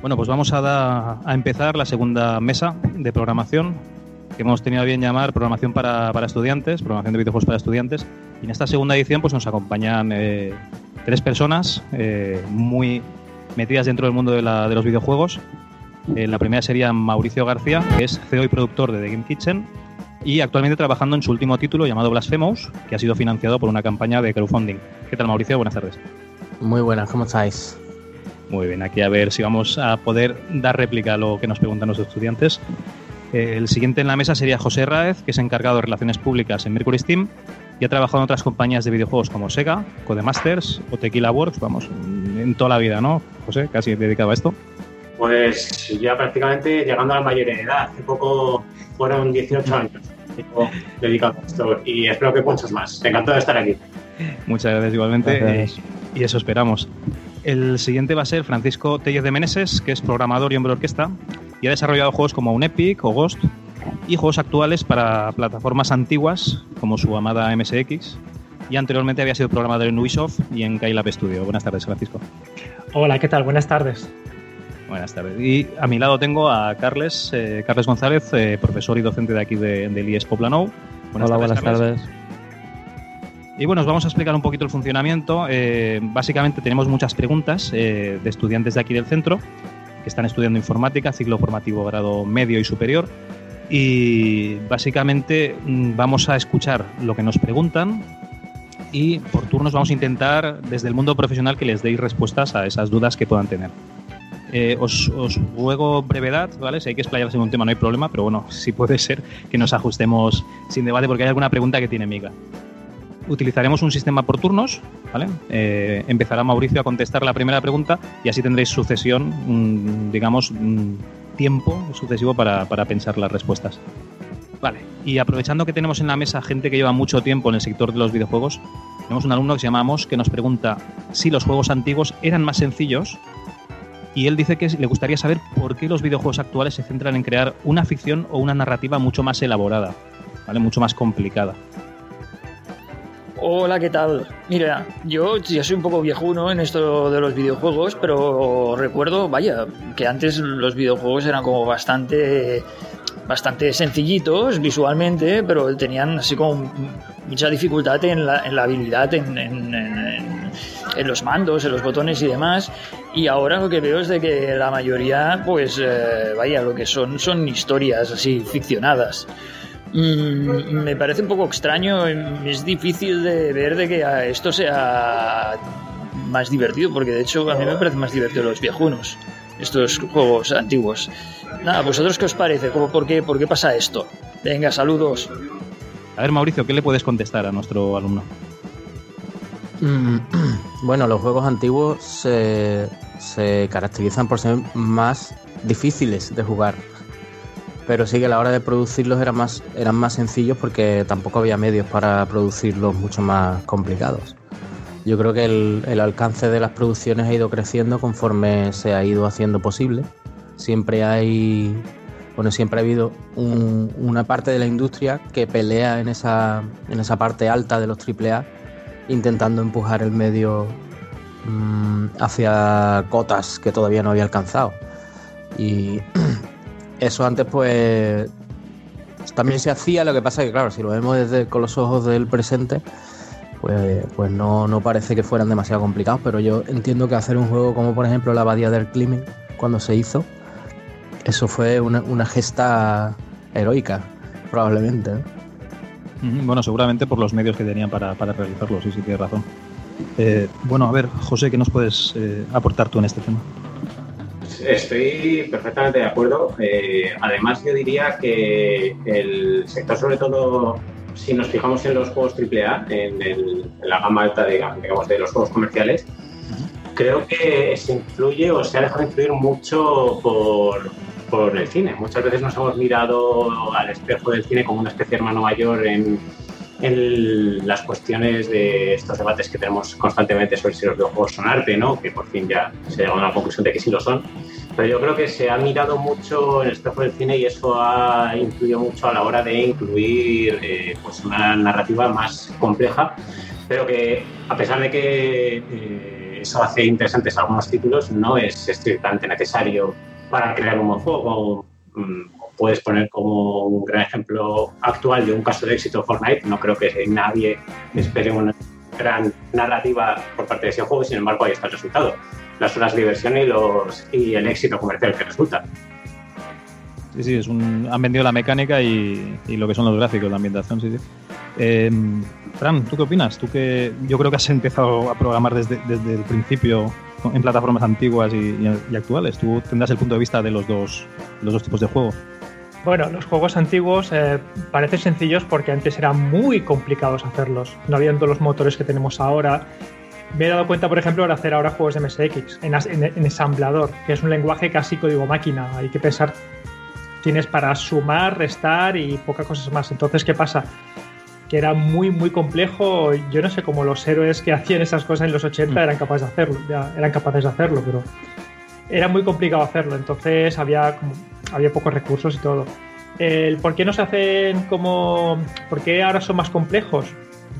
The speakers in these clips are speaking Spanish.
Bueno, pues vamos a, a, empezar la segunda mesa de programación que hemos tenido a bien llamar programación para, para, estudiantes, programación de videojuegos para estudiantes. Y en esta segunda edición pues nos acompañan eh, tres personas eh, muy metidas dentro del mundo de, la, de los videojuegos. Eh, la primera sería Mauricio García, que es CEO y productor de The Game Kitchen y actualmente trabajando en su último título llamado Blasphemous, que ha sido financiado por una campaña de crowdfunding. ¿Qué tal Mauricio? Buenas tardes. Muy buenas, ¿cómo estáis? Muy bien, aquí a ver si vamos a poder dar réplica a lo que nos preguntan los estudiantes. El siguiente en la mesa sería José Raez, que es encargado de relaciones públicas en Mercury Steam y ha trabajado en otras compañías de videojuegos como Sega, Codemasters o Tequila Works, vamos, en toda la vida, ¿no? José, casi dedicado a esto. Pues ya prácticamente llegando a la mayoría de edad. Hace poco fueron 18 años dedicado a esto y espero que muchos más. Encantó de estar aquí. Muchas gracias igualmente gracias. y eso esperamos. El siguiente va a ser Francisco Tellez de Meneses, que es programador y hombre de orquesta y ha desarrollado juegos como un Epic o Ghost y juegos actuales para plataformas antiguas como su amada MSX y anteriormente había sido programador en Ubisoft y en Kylab Studio. Buenas tardes, Francisco. Hola, ¿qué tal? Buenas tardes. Buenas tardes. Y a mi lado tengo a Carles, eh, Carles González, eh, profesor y docente de aquí de, del IES Poplanou. Buenas Hola, tardes, buenas Carles. tardes. Y bueno, os vamos a explicar un poquito el funcionamiento. Eh, básicamente tenemos muchas preguntas eh, de estudiantes de aquí del centro están estudiando informática, ciclo formativo grado medio y superior. Y básicamente mm, vamos a escuchar lo que nos preguntan y por turnos vamos a intentar desde el mundo profesional que les deis respuestas a esas dudas que puedan tener. Eh, os, os, ruego brevedad, ¿vale? Si hay que explayarse en un tema no hay problema, pero bueno, sí puede ser que nos ajustemos sin debate porque hay alguna pregunta que tiene miga utilizaremos un sistema por turnos, ¿vale? Eh, empezará Mauricio a contestar la primera pregunta y así tendréis sucesión, un, digamos, un tiempo sucesivo para, para, pensar las respuestas. Vale, y aprovechando que tenemos en la mesa gente que lleva mucho tiempo en el sector de los videojuegos, tenemos un alumno que se llama Amos que nos pregunta si los juegos antiguos eran más sencillos y él dice que le gustaría saber por qué los videojuegos actuales se centran en crear una ficción o una narrativa mucho más elaborada, ¿vale? mucho más complicada. Hola, ¿qué tal? Mira, yo ya soy un poco viejuno en esto de los videojuegos, pero recuerdo, vaya, que antes los videojuegos eran como bastante bastante sencillitos visualmente, pero tenían así como mucha dificultad en la, habilidad en, los mandos, en los botones y demás. Y ahora lo que veo es de que la mayoría, pues, eh, vaya, lo que son son historias así ficcionadas. Mm, me parece un poco extraño, es difícil de ver de que esto sea más divertido, porque de hecho a mí me parece más divertido los viejunos, estos juegos antiguos. Nada, ¿vosotros qué os parece? ¿Cómo, por, qué, ¿Por qué pasa esto? Venga, saludos. A ver, Mauricio, ¿qué le puedes contestar a nuestro alumno? Mm, bueno, los juegos antiguos se, se caracterizan por ser más difíciles de jugar pero sí que a la hora de producirlos eran más, eran más sencillos porque tampoco había medios para producirlos mucho más complicados. Yo creo que el, el alcance de las producciones ha ido creciendo conforme se ha ido haciendo posible. Siempre hay, bueno, siempre ha habido un, una parte de la industria que pelea en esa, en esa parte alta de los AAA, intentando empujar el medio mmm, hacia cotas que todavía no había alcanzado. Y eso antes pues también se hacía, lo que pasa es que claro, si lo vemos desde con los ojos del presente, pues, pues no, no, parece que fueran demasiado complicados, pero yo entiendo que hacer un juego como por ejemplo la Abadía del Climen, cuando se hizo, eso fue una, una gesta heroica, probablemente. ¿eh? Bueno, seguramente por los medios que tenían para, para realizarlo, sí, sí, tienes razón. Eh, bueno, a ver, José, ¿qué nos puedes eh, aportar tú en este tema? Estoy perfectamente de acuerdo. Eh, además, yo diría que el sector, sobre todo, si nos fijamos en los juegos AAA, en, el, en la gama alta, de, digamos, de los juegos comerciales, creo que se influye o se ha dejado influir mucho por, por el cine. Muchas veces nos hemos mirado al espejo del cine como una especie de hermano mayor en, en las cuestiones de estos debates que tenemos constantemente sobre si los videojuegos son arte, ¿no? que por fin ya se llega a una conclusión de que sí lo son. Pero yo creo que se ha mirado mucho en el espejo del cine y eso ha influido mucho a la hora de incluir eh, pues una narrativa más compleja, pero que a pesar de que eh, eso hace interesantes algunos títulos, no es estrictamente necesario para crear un buen juego. Mm, puedes poner como un gran ejemplo actual de un caso de éxito Fortnite. No creo que nadie espere una gran narrativa por parte de ese juego, sin embargo ahí está el resultado. Las horas de diversión y, los, y el éxito comercial que resulta. Sí, sí, es un, han vendido la mecánica y, lo que son los gráficos, la ambientación, sí, sí. Eh, Fran, ¿tú qué opinas? Tú que yo creo que has empezado a programar desde, el principio en plataformas antiguas y, actuales. Tú tendrás el punto de vista de los dos, los dos tipos de juego. Bueno, los juegos antiguos eh, parecen sencillos porque antes eran muy complicados hacerlos. No habiendo los motores que tenemos ahora. Me he dado cuenta, por ejemplo, de hacer ahora juegos de MSX en, en, en ensamblador, que es un lenguaje casi código máquina. Hay que pensar, tienes para sumar, restar y pocas cosas más. Entonces, ¿qué pasa? que era muy, muy complejo. Yo no sé cómo los héroes que hacían esas cosas en los 80 eran capaces de hacerlo, eran capaces de hacerlo, pero era muy complicado hacerlo. Entonces había, había pocos recursos y todo. El por qué no se hacen como. ¿Por qué ahora son más complejos?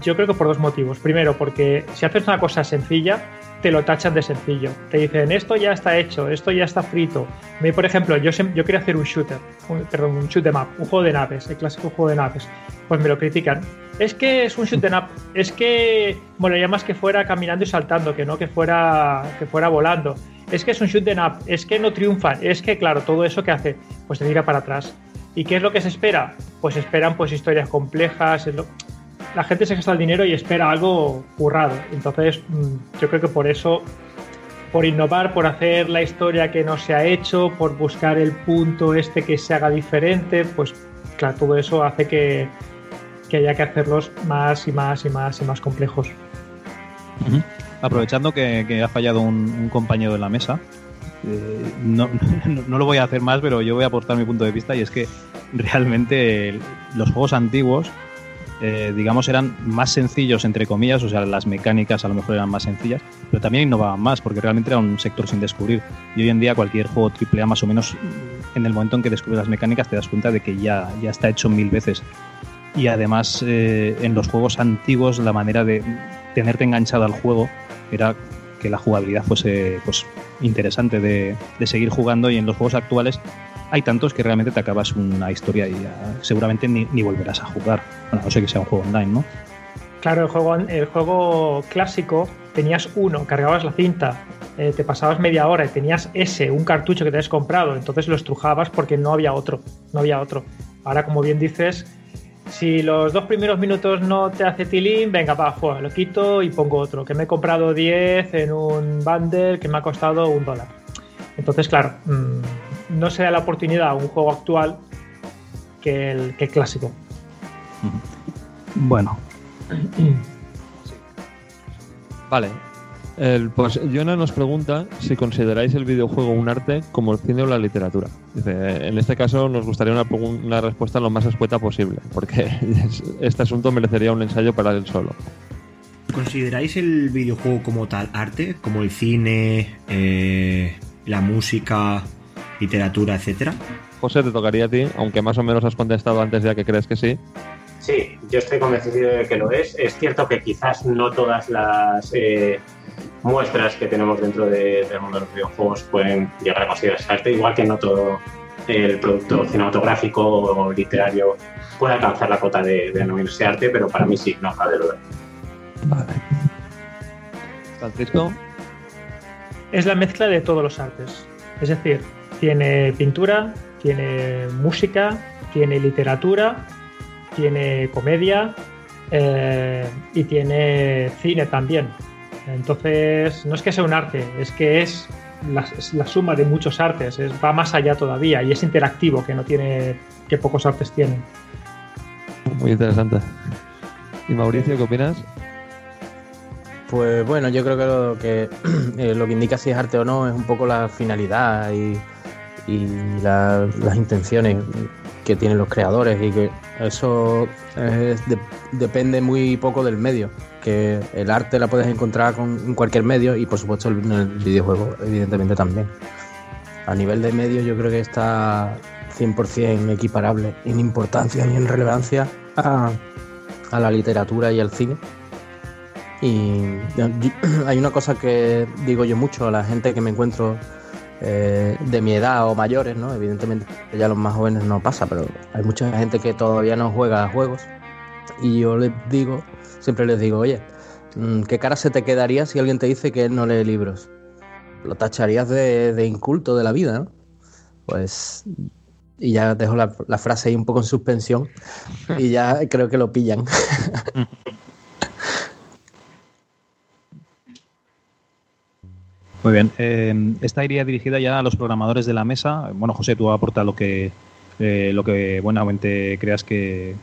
Yo creo que por dos motivos. Primero, porque si haces una cosa sencilla, te lo tachan de sencillo. Te dicen, esto ya está hecho, esto ya está frito. Por ejemplo, yo, yo quería hacer un shooter, un, perdón, un shoot em up, un juego de naves, el clásico juego de naves. Pues me lo critican. Es que es un shoot em up, es que molaría más que fuera caminando y saltando, que no que fuera, que fuera volando. Es que es un shoot em up, es que no triunfan, es que, claro, todo eso que hace, pues te tira para atrás. ¿Y qué es lo que se espera? Pues esperan pues historias complejas, la gente se gasta el dinero y espera algo currado. Entonces, mm, yo creo que por eso, por innovar, por hacer la historia que no se ha hecho, por buscar el punto este que se haga diferente, pues claro, todo eso hace que, que haya que hacerlos más y más y más y más complejos. Uh -huh. Aprovechando que, que, ha fallado un, compañero en la mesa, eh, no, no, no, lo voy a hacer más, pero yo voy a aportar mi punto de vista y es que realmente los juegos antiguos eh, digamos, eran más sencillos, entre comillas, o sea, las mecánicas a lo mejor eran más sencillas, pero también innovaban más, porque realmente era un sector sin descubrir. Y hoy en día cualquier juego AAA más o menos, en el momento en que descubres las mecánicas, te das cuenta de que ya, ya está hecho mil veces. Y además, eh, en los juegos antiguos, la manera de tenerte enganchado al juego era que la jugabilidad fuese pues, interesante de, de seguir jugando y en los juegos actuales hay tantos que realmente te acabas una historia y uh, seguramente ni, volverás a jugar. Bueno, no sé que sea un juego online, ¿no? Claro, el juego, el juego clásico tenías uno, cargabas la cinta, eh, te pasabas media hora y tenías ese, un cartucho que te has comprado, entonces lo estrujabas porque no había otro, no había otro. Ahora, como bien dices, si los dos primeros minutos no te hace tilín, venga, va, juega, lo quito y pongo otro, que me he comprado 10 en un bundle que me ha costado un dólar. Entonces, claro, mmm, no se da la oportunidad a un juego actual que el, que el clásico. Bueno. Vale. El, pues Jonah nos pregunta si consideráis el videojuego un arte como el cine o la literatura. Dice, en este caso nos gustaría una, una respuesta lo más escueta posible, porque este asunto merecería un ensayo para él solo. ¿Consideráis el videojuego como tal arte? Como el cine, eh, la música, literatura, etcétera? José, te tocaría a ti, aunque más o menos has contestado antes ya que crees que sí. Sí, yo estoy convencido de que lo es. Es cierto que quizás no todas las eh, muestras que tenemos dentro de, del mundo de los videojuegos pueden llegar a considerarse arte, igual que no todo el producto cinematográfico o literario puede alcanzar la cota de, de denominarse arte, pero para mí sí, no cabe duda. Vale. Francisco. Es la mezcla de todos los artes. Es decir, tiene pintura, tiene música, tiene literatura, tiene comedia eh, y tiene cine también. Entonces, no es que sea un arte, es que es la, es la suma de muchos artes, es, va más allá todavía y es interactivo, que no tiene, que pocos artes tienen. Muy interesante. ¿Y Mauricio, qué opinas? Pues bueno, yo creo que lo que, eh, lo que indica si es arte o no es un poco la finalidad y, y la, las intenciones que tienen los creadores y que eso es de, depende muy poco del medio, que el arte la puedes encontrar con, en cualquier medio y por supuesto el, el videojuego evidentemente también. A nivel de medio yo creo que está 100% equiparable en importancia y en relevancia a, a la literatura y al cine. Y hay una cosa que digo yo mucho a la gente que me encuentro eh, de mi edad o mayores, ¿no? Evidentemente ya los más jóvenes no pasa, pero hay mucha gente que todavía no juega a juegos. Y yo les digo, siempre les digo, oye, mm, ¿qué cara se te quedaría si alguien te dice que él no lee libros? Lo tacharías de, inculto de la vida. Pues y ya dejo la, la, frase ahí un poco en suspensión y ya creo que lo pillan. Muy bien. Eh, esta iría dirigida ya a los programadores de la mesa. Bueno, José, tú aporta lo que eh, lo que buenamente creas que,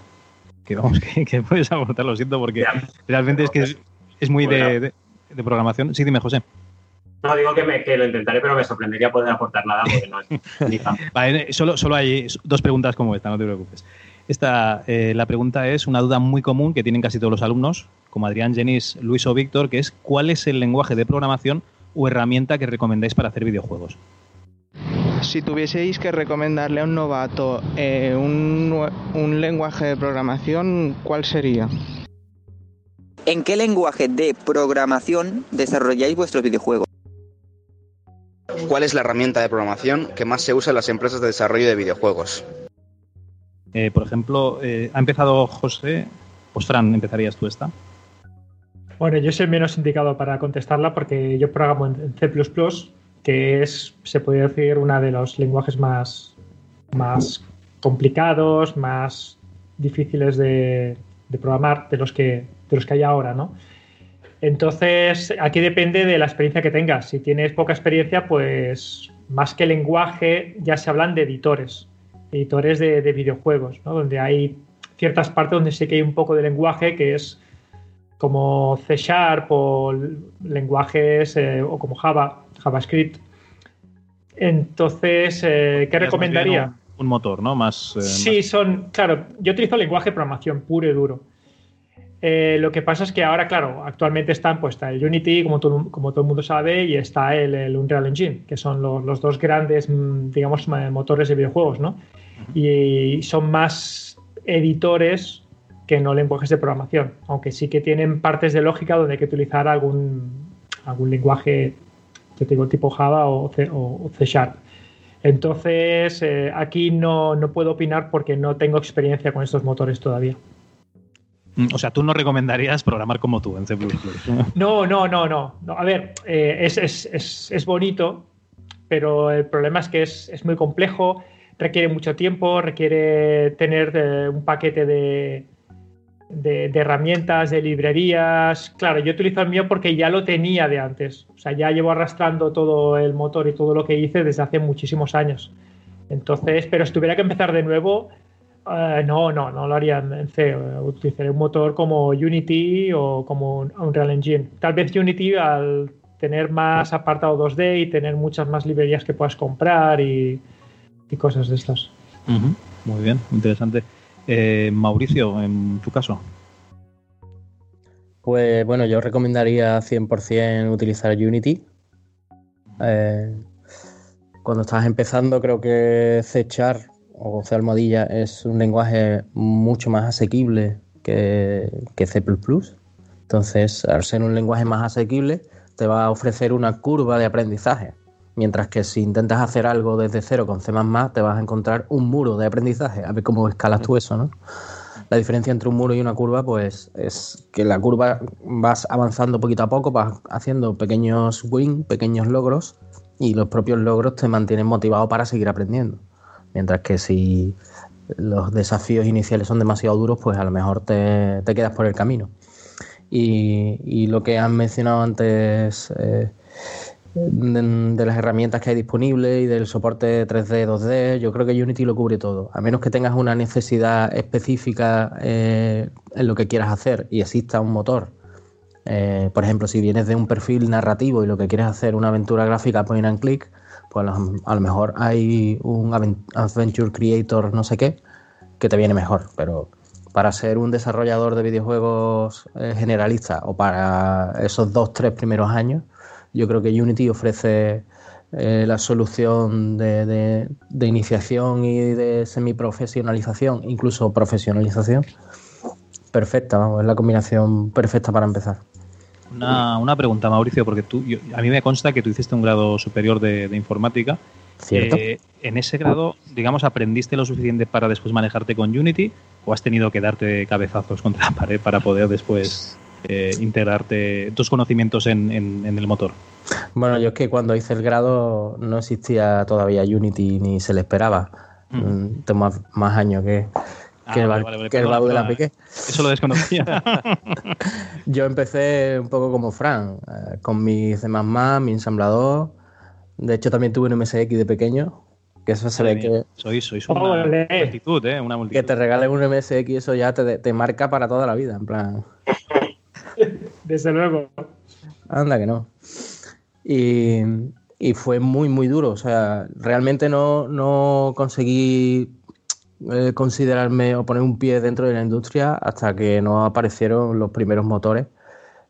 que vamos que, que, puedes aportar. Lo siento porque realmente es que es, es muy de, de, de, programación. Sí, dime, José. No, digo que, me, que, lo intentaré, pero me sorprendería poder aportar nada porque no es ni vale, solo, solo hay dos preguntas como esta, no te preocupes. Esta, eh, la pregunta es una duda muy común que tienen casi todos los alumnos, como Adrián, Jenis, Luis o Víctor, que es ¿cuál es el lenguaje de programación o herramienta que recomendáis para hacer videojuegos? Si tuvieseis que recomendarle a un novato eh, un, un lenguaje de programación, ¿cuál sería? ¿En qué lenguaje de programación desarrolláis vuestros videojuegos? ¿Cuál es la herramienta de programación que más se usa en las empresas de desarrollo de videojuegos? Eh, por ejemplo, eh, ha empezado José. Pues Fran, ¿empezarías tú esta? Bueno, yo soy el menos indicado para contestarla porque yo programo en C++, que es, se podría decir, uno de los lenguajes más, más complicados, más difíciles de, de programar de los, que, de los que hay ahora, ¿no? Entonces, aquí depende de la experiencia que tengas. Si tienes poca experiencia, pues más que lenguaje, ya se hablan de editores, editores de, de videojuegos, ¿no? donde hay ciertas partes donde sí que hay un poco de lenguaje que es como C Sharp o lenguajes eh, o como Java, JavaScript. Entonces, eh, ¿qué recomendaría? Un, un, motor, ¿no? Más. Eh, sí, más... son. Claro, yo utilizo lenguaje de programación puro y duro. Lo que pasa es que ahora, claro, actualmente están pues está el Unity, como todo, como todo el mundo sabe, y está el, el Unreal Engine, que son los, los, dos grandes, digamos, motores de videojuegos, ¿no? Y son más editores que no lenguajes de programación, aunque sí que tienen partes de lógica donde hay que utilizar algún, algún lenguaje, yo digo, tipo Java o C, o C Sharp. Entonces, eh, aquí no, no puedo opinar porque no tengo experiencia con estos motores todavía. O sea, tú no recomendarías programar como tú en C++. No, no, no, no. no. A ver, eh, es, es, es, es, bonito, pero el problema es que es, es, muy complejo, requiere mucho tiempo, requiere tener eh, un paquete de, de, herramientas, de librerías. Claro, yo utilizo el mío porque ya lo tenía de antes. O sea, ya llevo arrastrando todo el motor y todo lo que hice desde hace muchísimos años. Entonces, pero si tuviera que empezar de nuevo, Uh, no, no, no lo haría en C. Utilizaré un motor como Unity o como Unreal Engine. Tal vez Unity al tener más apartado 2D y tener muchas más librerías que puedas comprar y, cosas de estas. Muy bien, interesante. Eh, Mauricio, en tu caso. Pues bueno, yo recomendaría 100% utilizar Unity. Eh, cuando estás empezando, creo que C Sharp o C almohadilla es un lenguaje mucho más asequible que, que C++. Entonces, al ser un lenguaje más asequible, te va a ofrecer una curva de aprendizaje. Mientras que si intentas hacer algo desde cero con C++, te vas a encontrar un muro de aprendizaje. A ver cómo escalas tú eso, ¿no? La diferencia entre un muro y una curva, pues, es que la curva vas avanzando poquito a poco, vas haciendo pequeños wins, pequeños logros, y los propios logros te mantienen motivado para seguir aprendiendo. Mientras que si los desafíos iniciales son demasiado duros, pues a lo mejor te, te quedas por el camino. Y, lo que han mencionado antes eh, de, las herramientas que hay disponibles y del soporte 3D, 2D, yo creo que Unity lo cubre todo. A menos que tengas una necesidad específica eh, en lo que quieras hacer y exista un motor. Eh, por ejemplo, si vienes de un perfil narrativo y lo que quieres hacer una aventura gráfica point and click, pues a lo mejor hay un Adventure Creator no sé qué que te viene mejor, pero para ser un desarrollador de videojuegos eh, generalista o para esos dos, tres primeros años, yo creo que Unity ofrece eh, la solución de, de- de iniciación y de semiprofesionalización, incluso profesionalización, perfecta, vamos, es la combinación perfecta para empezar. Una, una pregunta, Mauricio, porque tú, yo- a mí me consta que tú hiciste un grado superior de, de informática. ¿Cierto? Eh, en ese grado, digamos, ¿aprendiste lo suficiente para después manejarte con Unity o has tenido que darte cabezazos contra la pared para poder después eh, integrarte tus conocimientos en, en- en el motor? Bueno, yo es que cuando hice el grado no existía todavía Unity ni se le esperaba. Mm, Tengo más, más años que, Ah, que el, vale, que el de la. Piqué. Eso lo desconocía. Yo empecé un poco como Fran, eh, con mi C++, mi ensamblador. De hecho, también tuve un MSX de pequeño, que eso se ve que, Sois, sois una Ole. multitud, ¿eh? Una multitud. que te regalen un MSX, eso ya te, te marca para toda la vida. En plan, Desde luego. anda que no. Y, y fue muy, muy duro. O sea, realmente no, no conseguí eh, considerarme o poner un pie dentro de la industria hasta que no aparecieron los primeros motores.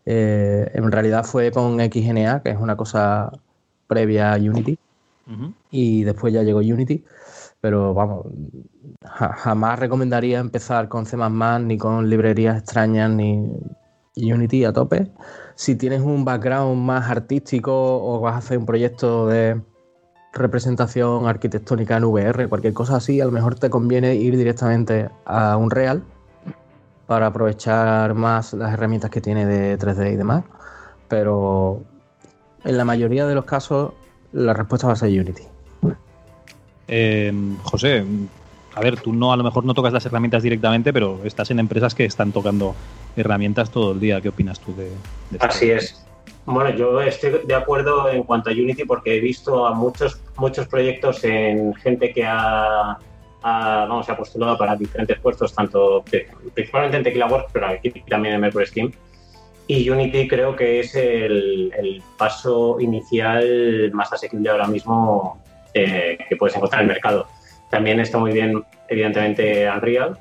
Eh, en realidad fue con XNA, que es una cosa previa a Unity, y después ya llegó Unity. Pero vamos, ja- jamás recomendaría empezar con C++ ni con librerías extrañas ni Unity a tope. Si tienes un background más artístico o vas a hacer un proyecto de representación arquitectónica en VR, cualquier cosa así, a lo mejor te conviene ir directamente a un Real para aprovechar más las herramientas que tiene de 3D y demás. Pero en la mayoría de los casos la respuesta va a ser Unity. Eh, José, a ver, tú no a lo mejor no tocas las herramientas directamente, pero estás en empresas que están tocando herramientas todo el día. ¿Qué opinas tú de, de esto? Así es. Bueno, yo estoy de acuerdo en cuanto a Unity porque he visto a muchos muchos proyectos en gente que ha, ha, vamos, se ha postulado para diferentes puestos, tanto pri- principalmente en Tequila Works, pero aquí también en Mercury Steam. Y Unity creo que es el, el paso inicial más asequible ahora mismo eh, que puedes encontrar en el mercado. También está muy bien, evidentemente, Unreal.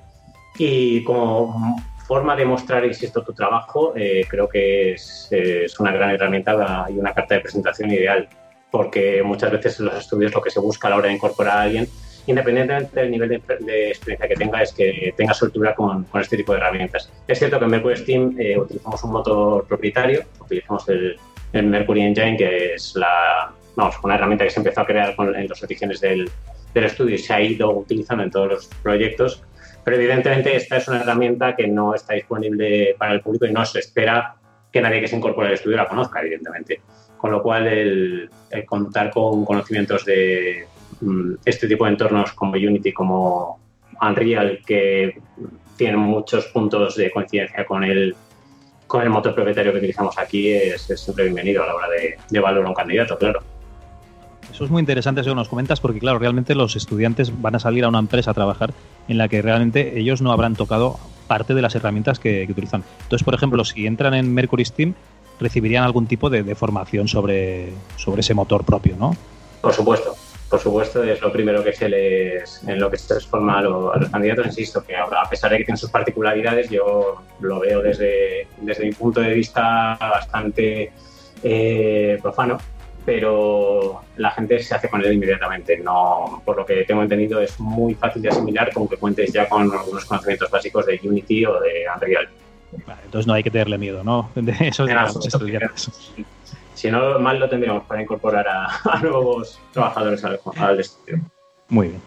Y como forma de mostrar, insisto, tu trabajo, eh, creo que es, es una gran herramienta y una carta de presentación ideal, porque muchas veces en los estudios lo que se busca a la hora de incorporar a alguien, independientemente del nivel de, de experiencia que tenga, es que tenga soltura con, con este tipo de herramientas. Es cierto que en Mercury Steam eh, utilizamos un motor propietario, utilizamos el, el Mercury Engine, que es la, vamos, una herramienta que se empezó a crear con, en las ediciones del, del estudio y se ha ido utilizando en todos los proyectos. Pero evidentemente esta es una herramienta que no está disponible para el público y no se espera que nadie que se incorpore al estudio la conozca, evidentemente. Con lo cual, el, contar con conocimientos de mm, este tipo de entornos como Unity, como Unreal, que tienen muchos puntos de coincidencia con el, con el motor propietario que utilizamos aquí, es, es siempre bienvenido a la hora de, de valorar un candidato, claro. Eso es muy interesante eso que nos comentas porque, claro, realmente los estudiantes van a salir a una empresa a trabajar en la que realmente ellos no habrán tocado parte de las herramientas que, utilizan. Entonces, por ejemplo, si entran en Mercury Steam, recibirían algún tipo de, formación sobre, sobre ese motor propio, ¿no? Por supuesto, por supuesto, es lo primero que se les, en lo que se les forma a, lo- a los candidatos, insisto, que a pesar de que tienen sus particularidades, yo lo veo desde, desde mi punto de vista bastante eh, profano, pero la gente se hace con él inmediatamente. No, por lo que tengo entendido, es muy fácil de asimilar con que cuentes ya con algunos conocimientos básicos de Unity o de Unreal. Vale, entonces no hay que tenerle miedo, ¿no? De esos de estudiantes. Si no, mal lo tendríamos para incorporar a, a nuevos trabajadores al, al estudio. Muy bien.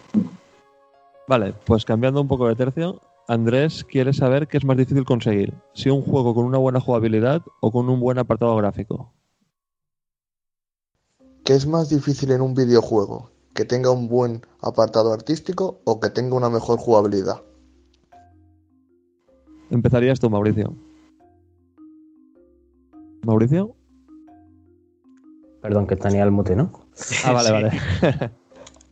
Vale, pues cambiando un poco de tercio, Andrés quiere saber qué es más difícil conseguir, si un juego con una buena jugabilidad o con un buen apartado gráfico. ¿Qué es más difícil en un videojuego? ¿Que tenga un buen apartado artístico o que tenga una mejor jugabilidad? Empezarías tú, Mauricio. ¿Mauricio? Perdón, que tenía el mute, ¿no? Ah, vale, Sí. vale.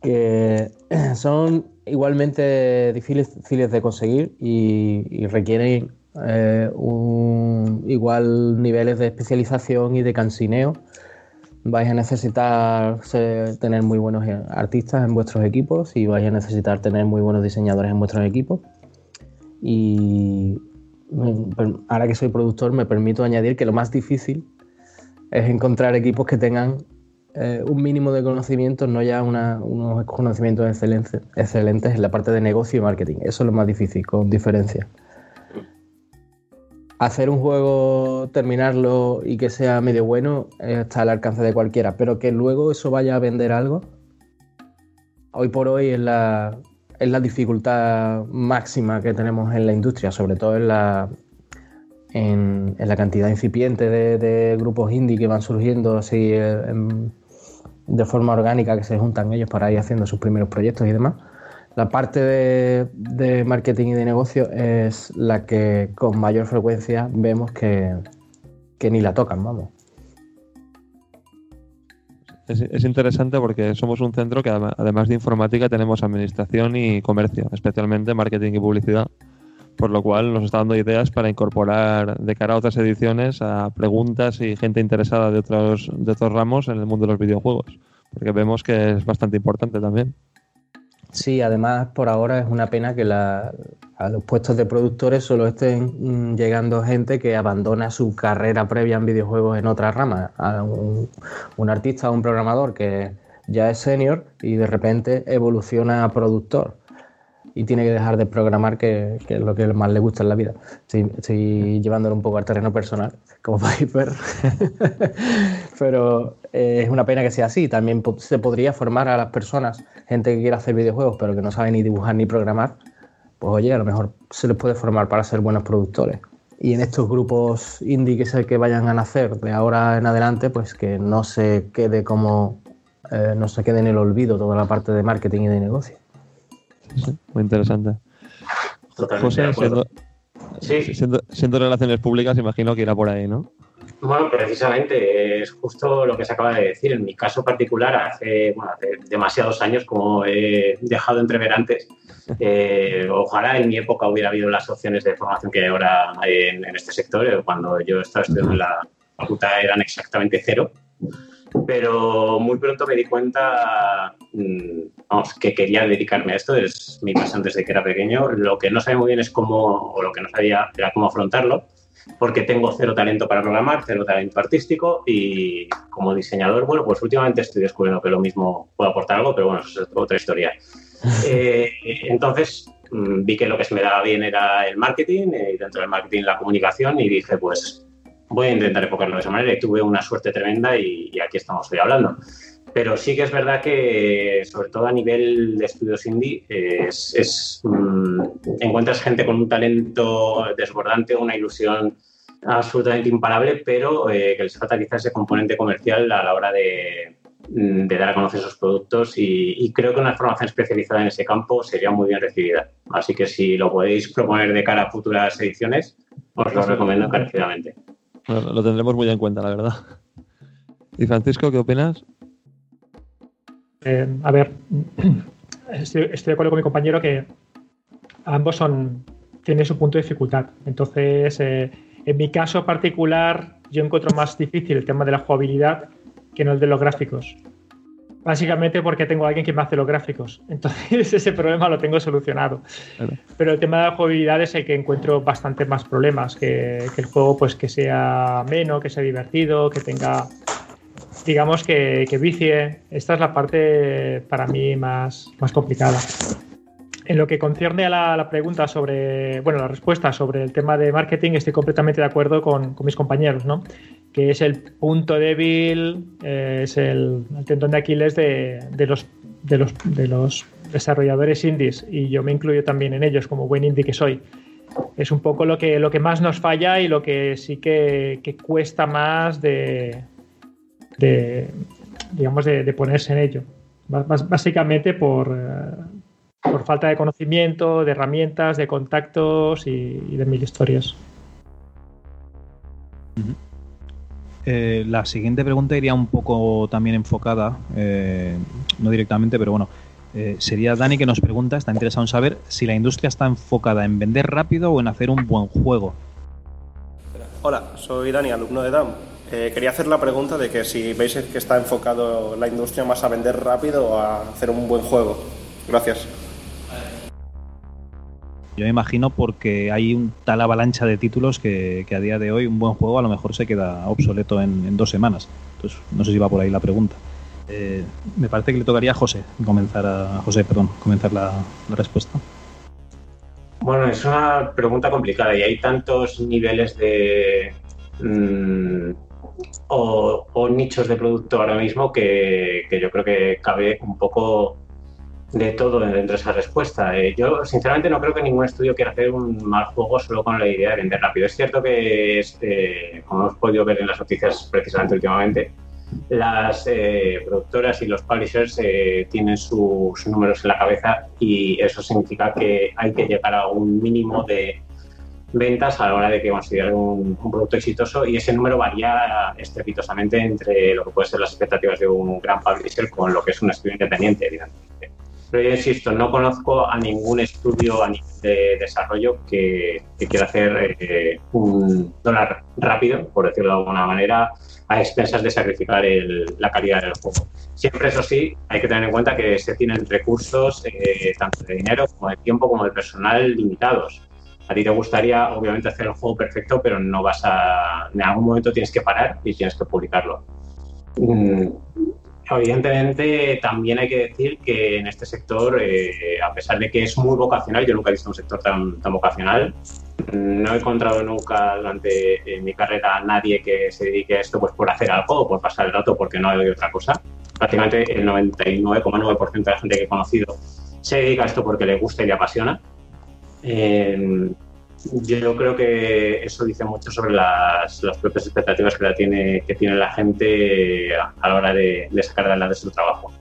que son igualmente difíciles de conseguir y, y requieren eh, un, igual niveles de especialización y de cansineo. Vais a necesitar tener muy buenos artistas en vuestros equipos y vais a necesitar tener muy buenos diseñadores en vuestros equipos. Y ahora que soy productor me permito añadir que lo más difícil es encontrar equipos que tengan eh, un mínimo de conocimientos, no ya unos conocimientos excelentes en la parte de negocio y marketing. Eso es lo más difícil, con diferencia. Hacer un juego, terminarlo y que sea medio bueno está al alcance de cualquiera, pero que luego eso vaya a vender algo, hoy por hoy es la, es la dificultad máxima que tenemos en la industria, sobre todo en la, en, la cantidad incipiente de, grupos indie que van surgiendo así eh, de forma orgánica, que se juntan ellos para ir haciendo sus primeros proyectos y demás. La parte de, marketing y de negocio es la que con mayor frecuencia vemos que, ni la tocan, vamos. Es, interesante porque somos un centro que además de informática tenemos administración y comercio, especialmente marketing y publicidad, por lo cual nos está dando ideas para incorporar de cara a otras ediciones a preguntas y gente interesada de otros, de otros ramos en el mundo de los videojuegos, porque vemos que es bastante importante también. Sí, además por ahora es una pena que a los puestos de productores solo estén mm, llegando gente que abandona su carrera previa en videojuegos en otra rama. A un, artista o un programador que ya es senior y de repente evoluciona a productor y tiene que dejar de programar, que, es lo que más le gusta en la vida. Estoy, llevándolo un poco al terreno personal, como Piper. Pero eh, es una pena que sea así. También se podría formar a las personas, gente que quiera hacer videojuegos, pero que no sabe ni dibujar ni programar. Pues oye, a lo mejor se les puede formar para ser buenos productores. Y en estos grupos indie que, que vayan a nacer de ahora en adelante, pues que no se quede como, eh, no se quede en el olvido toda la parte de marketing y de negocio muy interesante. José, siendo, relaciones públicas, imagino que irá por ahí, ¿no? Bueno, precisamente es justo lo que se acaba de decir. En mi caso particular, hace, demasiados años, como he dejado entrever antes, eh, ojalá en mi época hubiera habido las opciones de formación que hay ahora en, en este sector. Cuando yo estaba estudiando en la facultad eran exactamente cero pero muy pronto me di cuenta mm, vamos, que quería dedicarme a esto, es mi pasión desde que era pequeño. Lo que no sabía muy bien es cómo, o lo que no sabía era cómo afrontarlo, porque tengo cero talento para programar, cero talento artístico y como diseñador, bueno, pues últimamente estoy descubriendo que lo mismo puede aportar algo, pero bueno, eso es otra historia. Eh, entonces mm, vi que lo que se me daba bien era el marketing y dentro del marketing la comunicación y dije, pues voy a intentar enfocarlo de esa manera y tuve una suerte tremenda y, aquí estamos hoy hablando. Pero sí que es verdad que, sobre todo a nivel de estudios indie, es, mm, encuentras gente con un talento desbordante, una ilusión absolutamente imparable, pero eh, que les falta quizás ese componente comercial a la hora de, mm, dar a conocer sus productos y, creo que una formación especializada en ese campo sería muy bien recibida. Así que si lo podéis proponer de cara a futuras ediciones, os lo recomiendo encarecidamente lo tendremos muy en cuenta, la verdad. ¿Y Francisco, qué opinas? Eh, a ver, estoy, de acuerdo con mi compañero que ambos son tienen su punto de dificultad. Entonces, eh, en mi caso particular, yo encuentro más difícil el tema de la jugabilidad que no el de los gráficos. Básicamente porque tengo a alguien que me hace los gráficos. Entonces ese problema lo tengo solucionado. Pero el tema de la jugabilidad es el que encuentro bastante más problemas. Que, el juego pues que sea menos, que sea divertido, que tenga, digamos, que, que vicie. Esta es la parte para mí más, más complicada. En lo que concierne a la, pregunta sobre, bueno, la respuesta sobre el tema de marketing, estoy completamente de acuerdo con, mis compañeros, ¿no? Que es el punto débil, eh, es el, tendón de Aquiles de, los, de, los, de los desarrolladores indies, y yo me incluyo también en ellos como buen indie que soy. Es un poco lo que, lo que más nos falla y lo que sí que, cuesta más de, digamos, de, ponerse en ello. Básicamente por, eh, por falta de conocimiento, de herramientas, de contactos y, de mil historias. Eh, la siguiente pregunta iría un poco también enfocada, eh, no directamente, pero bueno, eh, sería Dani que nos pregunta, está interesado en saber si la industria está enfocada en vender rápido o en hacer un buen juego. Hola, soy Dani, alumno de DAM. Quería hacer la pregunta de que si veis que está enfocado la industria más a vender rápido o a hacer un buen juego. Gracias. Yo me imagino porque hay un tal avalancha de títulos que, que a día de hoy un buen juego a lo mejor se queda obsoleto en, en dos semanas. Entonces, no sé si va por ahí la pregunta. Eh, me parece que le tocaría a José comenzar a José, perdón, comenzar la, la respuesta. Bueno, es una pregunta complicada y hay tantos niveles de mm, o, nichos de producto ahora mismo que, que yo creo que cabe un poco de todo dentro de esa respuesta. Eh, yo, sinceramente, no creo que ningún estudio quiera hacer un mal juego solo con la idea de vender rápido. Es cierto que, este, como hemos podido ver en las noticias precisamente últimamente, las eh, productoras y los publishers eh, tienen su- sus números en la cabeza y eso significa que hay que llegar a un mínimo de ventas a la hora de que consideren un, producto exitoso y ese número varía estrepitosamente entre lo que pueden ser las expectativas de un gran publisher con lo que es un estudio independiente, evidentemente. Pero yo insisto, no conozco a ningún estudio a nivel de desarrollo que, que quiera hacer eh, un dólar rápido, por decirlo de alguna manera, a expensas de sacrificar el- la calidad del juego. Siempre, eso sí, hay que tener en cuenta que se tienen recursos, eh, tanto de dinero como de tiempo, como de personal limitados. A ti te gustaría, obviamente, hacer el juego perfecto, pero no vas a. En algún momento tienes que parar y tienes que publicarlo. Mm, Evidentemente, también hay que decir que en este sector, eh, a pesar de que es muy vocacional, yo nunca he visto un sector tan, tan vocacional. No he encontrado nunca durante eh, mi carrera a nadie que se dedique a esto pues por hacer algo o por pasar el rato porque no hay otra cosa. Prácticamente el 99,9% de la gente que he conocido se dedica a esto porque le gusta y le apasiona. Eh, yo creo que eso dice mucho sobre las, las propias expectativas que, la tiene, que tiene la gente a, a la hora de, de sacar adelante su trabajo.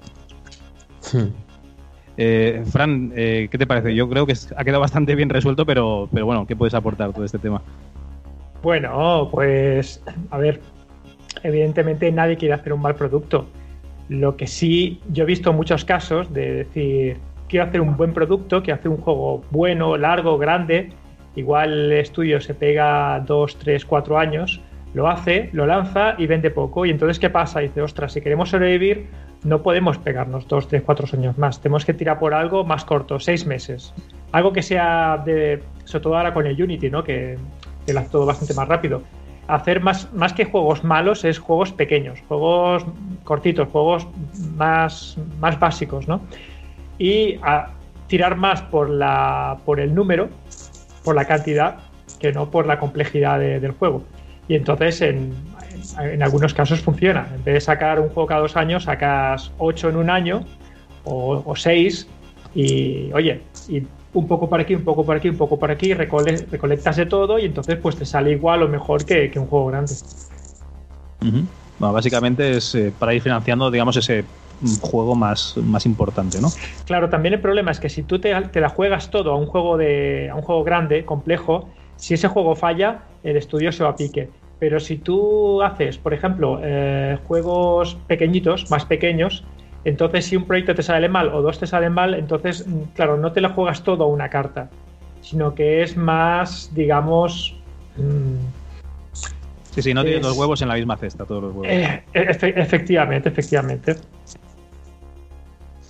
Eh, Fran, eh, ¿qué te parece? Yo creo que ha quedado bastante bien resuelto, pero, pero bueno, ¿qué puedes aportar todo este tema? Bueno, pues a ver, evidentemente nadie quiere hacer un mal producto. Lo que sí, yo he visto muchos casos de decir, quiero hacer un buen producto, quiero hacer un juego bueno, largo, grande. Igual el estudio se pega dos, tres, cuatro años, lo hace, lo lanza y vende poco. Y entonces, ¿qué pasa? Dice, ostras, si queremos sobrevivir, no podemos pegarnos dos, tres, cuatro años más. Tenemos que tirar por algo más corto, seis meses. Algo que sea de, sobre todo ahora con el Unity, ¿no? Que, lo hace todo bastante más rápido. Hacer más, más que juegos malos es juegos pequeños, juegos cortitos, juegos más, más básicos, ¿no? Y a tirar más por, la, por el número, por la cantidad, que no por la complejidad de- del juego. Y entonces en, en- algunos casos funciona. En vez de sacar un juego cada dos años, sacas ocho en un año o, seis y oye, y un poco por aquí, un poco por aquí, un poco por aquí, recole- recolectas de todo y entonces pues te sale igual o mejor que, que un juego grande. Bueno, básicamente es eh, para ir financiando, digamos, ese juego más, más importante, ¿no? Claro, también el problema es que si tú te, te la juegas todo a un juego de a un juego grande, complejo, si ese juego falla, el estudio se va a pique. Pero si tú haces, por ejemplo, eh, juegos pequeñitos, más pequeños, entonces si un proyecto te sale mal o dos te salen mal, entonces, mm, claro, no te la juegas todo a una carta, sino que es más, digamos, mm, Sí, sí, no tienes Es- los huevos en la misma cesta, todos los huevos. eh, efe- efectivamente, efectivamente.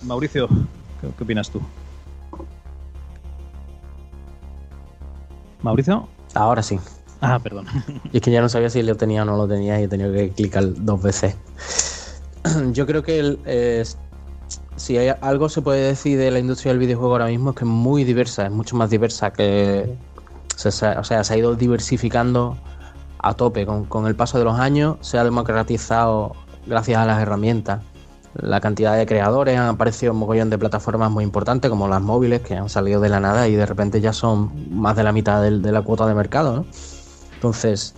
Mauricio, ¿qué, qué opinas tú? ¿Mauricio? Ahora sí. Ah, perdón. Y es que ya no sabía si lo tenía o no lo tenía y he tenido que clicar dos veces. Yo creo que el, eh, si hay algo se puede decir de la industria del videojuego ahora mismo es que es muy diversa, es mucho más diversa que... se- se- o sea, se ha ido diversificando a tope. Con, con el paso de los años se ha democratizado gracias a las herramientas. La cantidad de creadores han aparecido un mogollón de plataformas muy importantes como las móviles que han salido de la nada y de repente ya son más de la mitad de la cuota de mercado. ¿no? Entonces,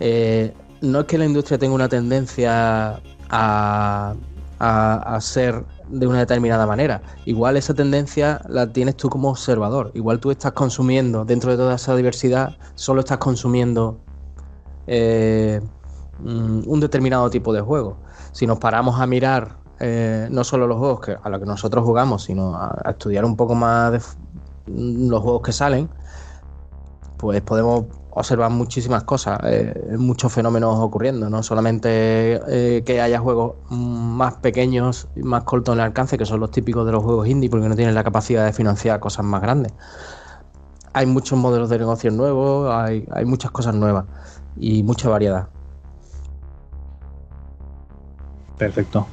eh, no es que la industria tenga una tendencia a, a- a ser de una determinada manera. Igual esa tendencia la tienes tú como observador. Igual tú estás consumiendo, dentro de toda esa diversidad, solo estás consumiendo eh, mm, un determinado tipo de juego. Si nos paramos a mirar eh, no solo los juegos que, a los que nosotros jugamos, sino a, estudiar un poco más los juegos que salen, pues podemos observar muchísimas cosas, eh, muchos fenómenos ocurriendo, no solamente eh, que haya juegos más pequeños más cortos en el alcance, que son los típicos de los juegos indie, porque no tienen la capacidad de financiar cosas más grandes, hay muchos modelos de negocio nuevos, hay, hay muchas cosas nuevas y mucha variedad. Perfecto.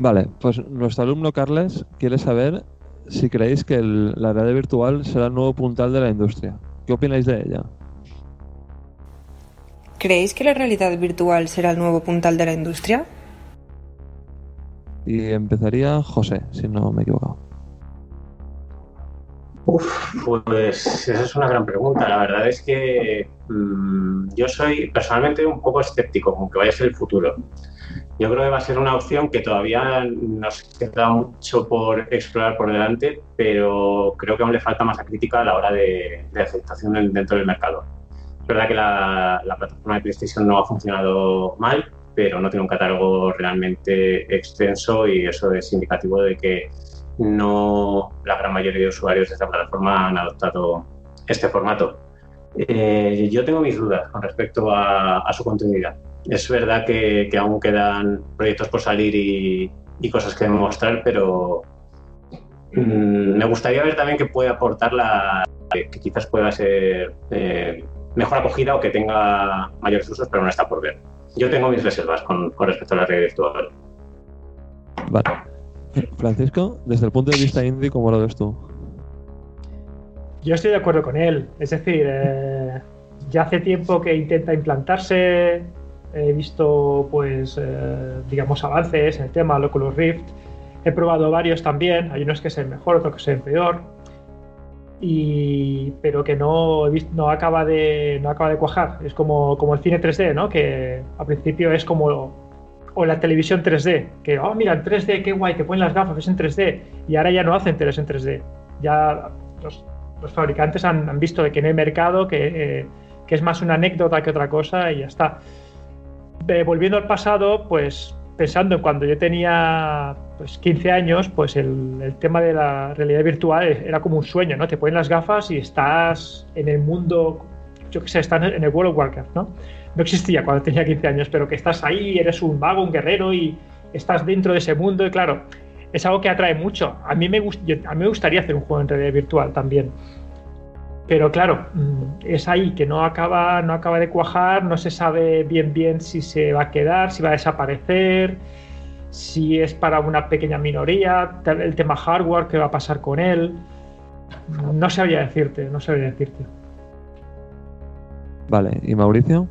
Vale, pues nuestro alumno Carles quiere saber si creéis que el- la realidad virtual será el nuevo puntal de la industria. ¿Qué opináis de ella? ¿Creéis que la realidad virtual será el nuevo puntal de la industria? Y empezaría José, si no me he equivocado. Uf, pues esa es una gran pregunta. La verdad es que mm, yo soy personalmente un poco escéptico con que vaya a ser el futuro. Yo creo que va a ser una opción que todavía nos queda mucho por explorar por delante, pero creo que aún le falta masa crítica a la hora de, aceptación en- dentro del mercado. Es verdad que la, la plataforma de PlayStation no ha funcionado mal, pero no tiene un catálogo realmente extenso y eso es indicativo de que no la gran mayoría de usuarios de esta plataforma han adoptado este formato. Eh, yo tengo mis dudas con respecto a su continuidad. Es verdad que, que aún quedan proyectos por salir y, y cosas que demostrar, pero mm, me gustaría ver también que puede aportar la que, que quizás pueda ser eh, mejor acogida o que tenga mayores usos, pero no está por ver. Yo tengo mis reservas con, con respecto a la realidad virtual. Vale. Francisco, desde el punto de vista indie, ¿cómo lo ves tú? Yo estoy de acuerdo con él. Es decir, eh, ya hace tiempo que intenta implantarse. He visto, pues, eh, digamos, avances en el tema del Oculus Rift. He probado varios también. Hay unos que se mejor, otros que se peor. Y, pero que no, no, acaba de, no acaba de cuajar. Es como, como el cine 3D, ¿no? Que al principio es como. O la televisión 3D. Que, oh, mira, en 3D, qué guay, te ponen las gafas, es en 3D. Y ahora ya no hacen teles en 3D. Ya los, los fabricantes han, han visto de que no hay mercado, que, eh, que es más una anécdota que otra cosa y ya está. Eh, volviendo al pasado, pues pensando en cuando yo tenía pues, 15 años, pues el, el tema de la realidad virtual era como un sueño, ¿no? Te ponen las gafas y estás en el mundo, yo qué sé, estás en el World of Warcraft, ¿no? No existía cuando tenía 15 años, pero que estás ahí, eres un mago, un guerrero y estás dentro de ese mundo y claro, es algo que atrae mucho. A mí me, a mí me gustaría hacer un juego en realidad virtual también. Pero claro, mm, es ahí que no acaba, no acaba de cuajar, no se sabe bien bien si se va a quedar, si va a desaparecer, si es para una pequeña minoría, el tema hardware, qué va a pasar con él. No sabría decirte, no sabría decirte. Vale, ¿y Mauricio?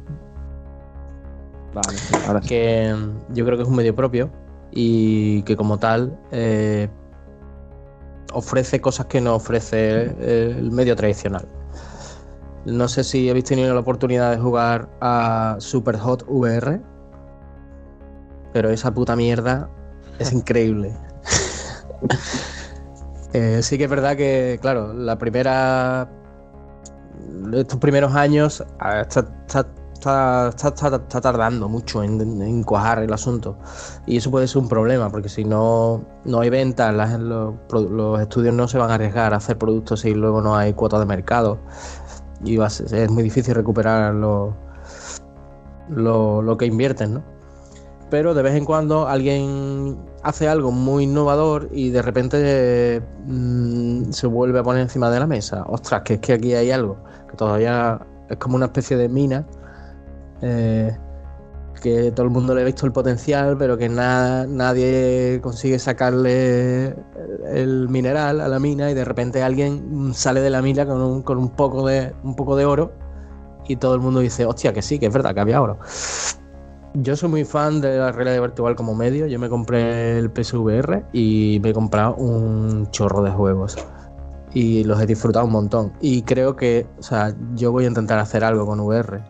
Vale, ahora sí. que mm, yo creo que es un medio propio y que como tal eh, ofrece cosas que no ofrece el medio tradicional. No sé si habéis tenido la oportunidad de jugar a Super Hot VR, pero esa puta mierda es increíble. Eh, sí que es verdad que, claro, la primera. Estos primeros años está, está- está- está- está- tardando mucho en, en cuajar el asunto. Y eso puede ser un problema, porque si no, no hay ventas, los, los estudios no se van a arriesgar a hacer productos si luego no hay cuota de mercado. Y va ser- es muy difícil recuperar lo, lo, lo que invierten, ¿no? pero de vez en cuando alguien hace algo muy innovador y de repente mm, se vuelve a poner encima de la mesa. Ostras, que es que aquí hay algo, que todavía es como una especie de mina, eh, que todo el mundo le ha visto el potencial, pero que na- nadie consigue sacarle el, mineral a la mina y de repente alguien sale de la mina con un, con un poco de un poco de oro y todo el mundo dice, hostia, que sí, que es verdad que había oro. Yo soy muy fan de la realidad virtual como medio. Yo me compré el PSVR y me he comprado un chorro de juegos. Y los he disfrutado un montón. Y creo que, o sea, yo voy a intentar hacer algo con VR.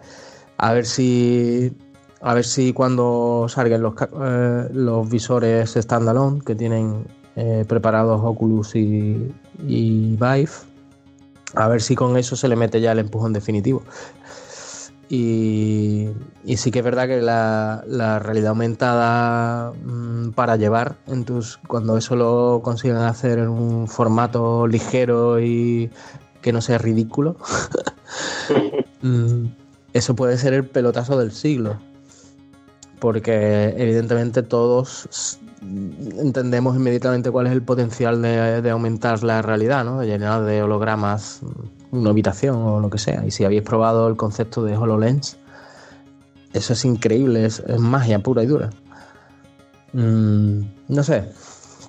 A ver si. A ver si cuando salgan los, eh, los visores standalone que tienen eh, preparados Oculus y, y Vive, a ver si con eso se le mete ya el empujón definitivo. Y, y sí que es verdad que la, la realidad aumentada mm, para llevar en tus cuando eso lo consigan hacer en un formato ligero y que no sea ridículo mm, eso puede ser el pelotazo del siglo porque evidentemente todos entendemos inmediatamente cuál es el potencial de, aumentar la realidad, ¿no? de llenar de hologramas una habitación o lo que sea. Y si habéis probado el concepto de HoloLens, eso es increíble, es, es magia pura y dura. Mm, no sé,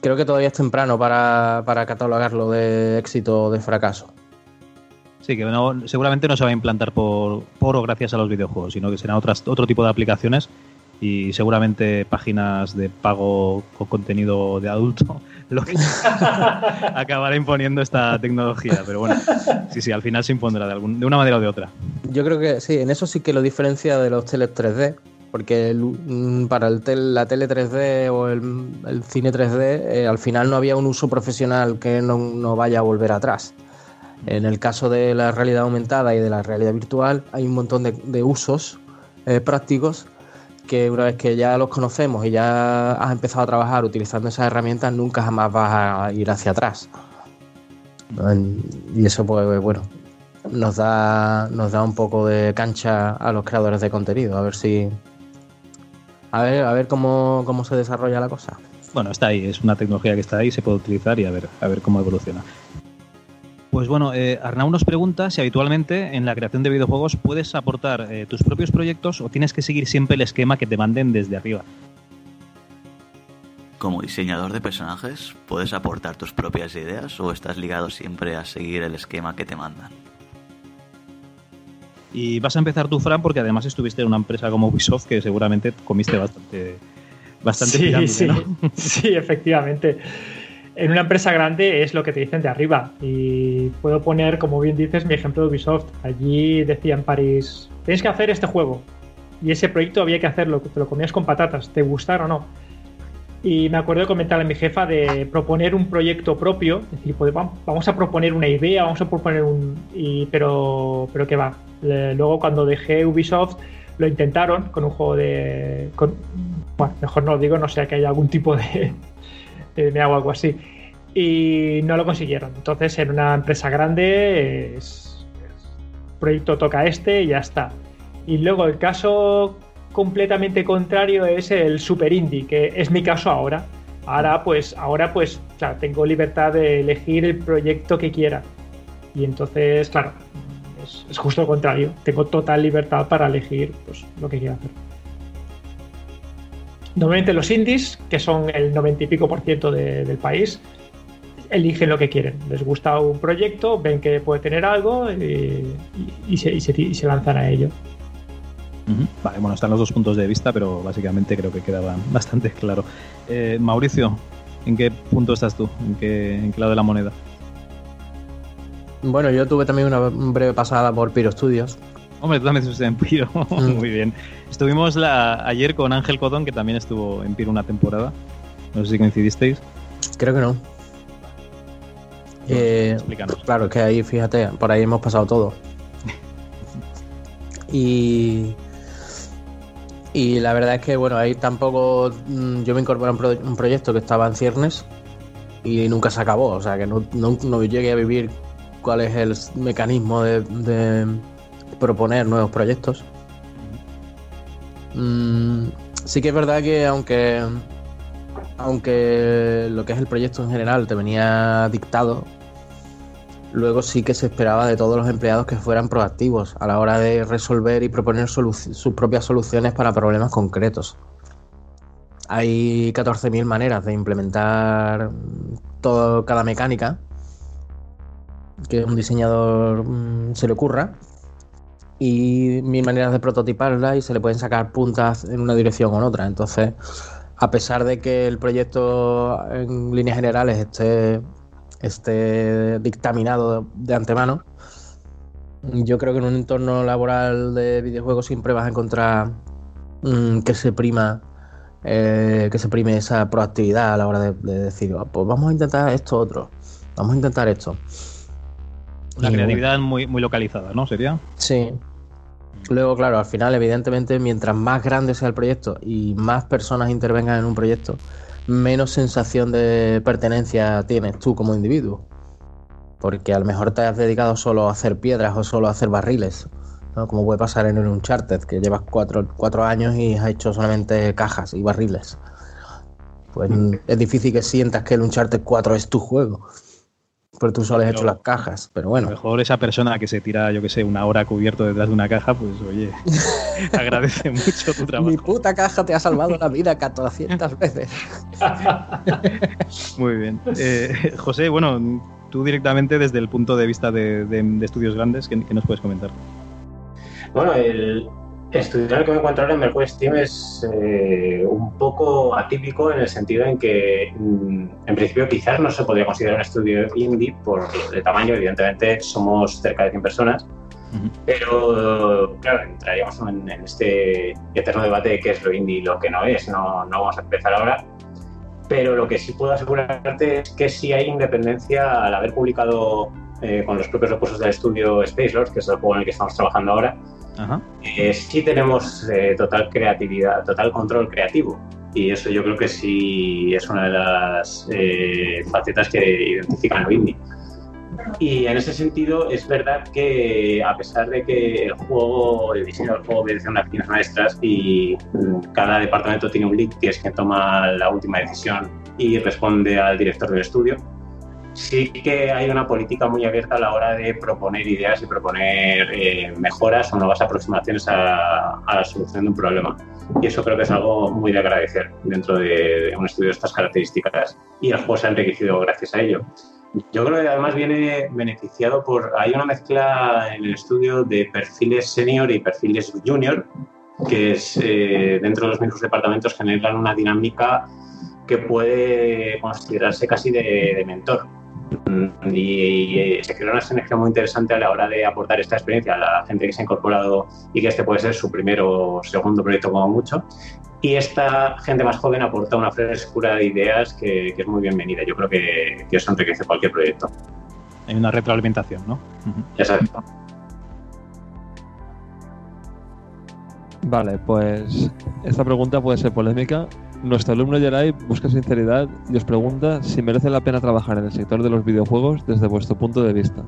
creo que todavía es temprano para, para catalogarlo de éxito o de fracaso. Sí, que no- seguramente no se va a implantar por, por o gracias a los videojuegos, sino que serán otras, otro tipo de aplicaciones y seguramente páginas de pago con contenido de adulto lo que acabará imponiendo esta tecnología. Pero bueno, sí, sí, al final se impondrá de, algún- de una manera o de otra. Yo creo que sí, en eso sí que lo diferencia de los teles 3D, porque el- mm, para el tel- la tele 3D o el, el cine 3D eh, al final no había un uso profesional que no, no vaya a volver atrás. En el caso de la realidad aumentada y de la realidad virtual hay un montón de, usos eh, prácticos que una vez que ya los conocemos y ya has empezado a trabajar utilizando esas herramientas, nunca jamás vas a ir hacia atrás. Y eso, pues bueno, nos da, nos da un poco de cancha a los creadores de contenido, a ver si. A ver, a ver cómo, cómo se desarrolla la cosa. Bueno, está ahí, es una tecnología que está ahí, se puede utilizar y a ver, a ver cómo evoluciona. Pues bueno, eh, Arnau nos pregunta si habitualmente en la creación de videojuegos puedes aportar eh, tus propios proyectos o tienes que seguir siempre el esquema que te manden desde arriba. Como diseñador de personajes, ¿puedes aportar tus propias ideas o estás ligado siempre a seguir el esquema que te mandan? Y vas a empezar tú, Fran, porque además estuviste en una empresa como Ubisoft que seguramente comiste bastante, bastante sí, pirámide, sí, ¿no? sí, efectivamente. En una empresa grande es lo que te dicen de arriba. Y puedo poner, como bien dices, mi ejemplo de Ubisoft. Allí decía en París, tienes que hacer este juego. Y ese proyecto había que hacerlo, te lo comías con patatas, te gustara o no. Y me acuerdo de comentarle a mi jefa de proponer un proyecto propio, es decir, pues, vam- vamos a proponer una idea, vamos a proponer un... pero, pero que va. Luego cuando dejé Ubisoft lo intentaron con un juego de... bueno, mejor no lo digo, no sea que haya algún tipo de... de me hago algo así. Y no lo consiguieron. Entonces en una empresa grande es, proyecto toca este y ya está. Y luego el caso completamente contrario es el super indie, que es mi caso ahora. Ahora pues, ahora pues, claro, tengo libertad de elegir el proyecto que quiera. Y entonces, claro, es, es justo lo contrario. Tengo total libertad para elegir pues, lo que quiera hacer. Normalmente los indies, que son el 90 y pico por ciento de- del país, eligen lo que quieren. Les gusta un proyecto, ven que puede tener algo y, y- y se, y se- y se lanzan a ello. Vale, bueno, están los dos puntos de vista, pero básicamente creo que quedaba bastante claro. Eh, Mauricio, ¿en qué punto estás tú? ¿En qué, en qué lado de la moneda? Bueno, yo tuve también una breve pasada por Piro Studios. Hombre, tú también estuviste en Piro. Mm. Muy bien. Estuvimos la, ayer con Ángel Codón, que también estuvo en Piro una temporada. No sé si coincidisteis. Creo que no. Eh, explícanos. Claro, es que ahí, fíjate, por ahí hemos pasado todo. Y. Y la verdad es que, bueno, ahí tampoco. mm, Yo me incorporé a un, pro- un proyecto que estaba en ciernes y nunca se acabó. O sea, que no, no- no llegué a vivir cuál es el mecanismo de, de proponer nuevos proyectos. Mm, sí que es verdad que, aunque aunque lo que es el proyecto en general te venía dictado, luego sí que se esperaba de todos los empleados que fueran proactivos a la hora de resolver y proponer sus propias soluciones para problemas concretos. Hay 14.000 maneras de implementar todo, cada mecánica que un diseñador mm, se le ocurra y mil maneras de prototiparla y se le pueden sacar puntas en una dirección o en otra. Entonces, a pesar de que el proyecto en líneas generales esté, esté dictaminado de antemano, yo creo que en un entorno laboral de videojuegos siempre vas a encontrar mm, que se prima eh, que se prime esa proactividad a la hora de, de decir, "Ah, pues vamos a intentar esto otro, vamos a intentar esto. Y creatividad muy, muy localizada, ¿no? Sería. Sí. Luego, claro, al final, evidentemente, mientras más grande sea el proyecto y más personas intervengan en un proyecto, menos sensación de pertenencia tienes tú como individuo. Porque a lo mejor te has dedicado solo a hacer piedras o solo a hacer barriles ¿no? Como puede pasar en el Uncharted, que llevas cuatro, cuatro años y has hecho solamente cajas y barriles. Pues es difícil que sientas que el Uncharted 4 es tu juego. Pero tú solo has hecho las cajas, pero A bueno. lo mejor esa persona que se tira, yo que sé, una hora cubierto detrás de una caja, pues oye, agradece mucho tu trabajo. Mi puta caja te ha salvado la vida 400 veces. Muy bien. Eh, José, bueno, tú directamente desde el punto de vista de, de- de estudios grandes, ¿qué, qué nos puedes comentar? Bueno, el estudio en el que me encuentro ahora en Mercury Steam es eh, un poco atípico en el sentido en que, mm, en principio, quizás no se podría considerar un estudio indie por el tamaño. Evidentemente, somos cerca de 100 personas. Pero, claro, entraríamos en, en este eterno debate de qué es lo indie y lo que no es. No, no vamos a empezar ahora. Pero lo que sí puedo asegurarte es que sí hay independencia al haber publicado eh, con los propios recursos del estudio Space Lords, que es el juego en el que estamos trabajando ahora, Ajá. eh, sí tenemos eh, total creatividad, total control creativo. Y eso yo creo que sí es una de las eh, facetas que identifican lo indie. Y en ese sentido es verdad que a pesar de que el juego, el diseño del juego obedece a unas líneas maestras y mm, cada departamento tiene un lead que es quien toma la última decisión y responde al director del estudio, sí que hay una política muy abierta a la hora de proponer ideas y proponer eh, mejoras o nuevas aproximaciones a, a la solución de un problema. Y eso creo que es algo muy de agradecer dentro de, de un estudio de estas características. Y el juego se ha enriquecido gracias a ello. Yo creo que además viene beneficiado por. Hay una mezcla en el estudio de perfiles senior y perfiles junior, que es eh, dentro de los mismos departamentos generan una dinámica que puede considerarse casi de, de mentor. Mm, Y, y se crea una sinergia muy interesante a la hora de aportar esta experiencia a la gente que se ha incorporado y que este puede ser su primero o segundo proyecto como mucho. Y esta gente más joven aporta una frescura de ideas que, que es muy bienvenida. Yo creo que, que eso enriquece cualquier proyecto. Hay una retroalimentación, ¿no? Exacto. Vale, pues esta pregunta puede ser polémica. Nuestro alumno Yeray busca sinceridad y os pregunta si merece la pena trabajar en el sector de los videojuegos desde vuestro punto de vista.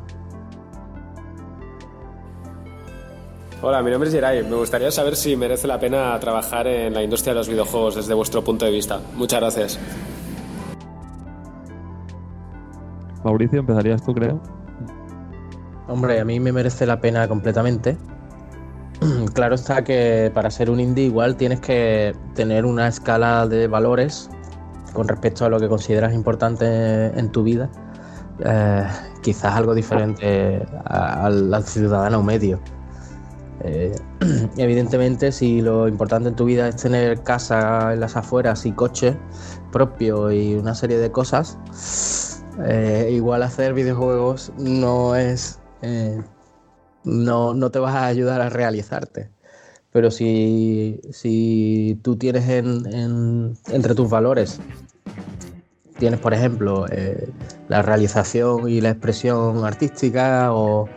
Hola, mi nombre es Geray. Me gustaría saber si merece la pena trabajar en la industria de los videojuegos desde vuestro punto de vista. Muchas gracias. Mauricio, empezarías tú, creo. Hombre, a mí me merece la pena completamente. Claro está que para ser un indie igual tienes que tener una escala de valores con respecto a lo que consideras importante en tu vida. Eh, quizás algo diferente al, ciudadano medio. Eh, evidentemente, si lo importante en tu vida es tener casa en las afueras y coche propio y una serie de cosas, eh, igual hacer videojuegos no es no, no te vas a ayudar a realizarte. Pero si, si tú tienes en- en- entre tus valores, tienes por ejemplo eh, la realización y la expresión artística o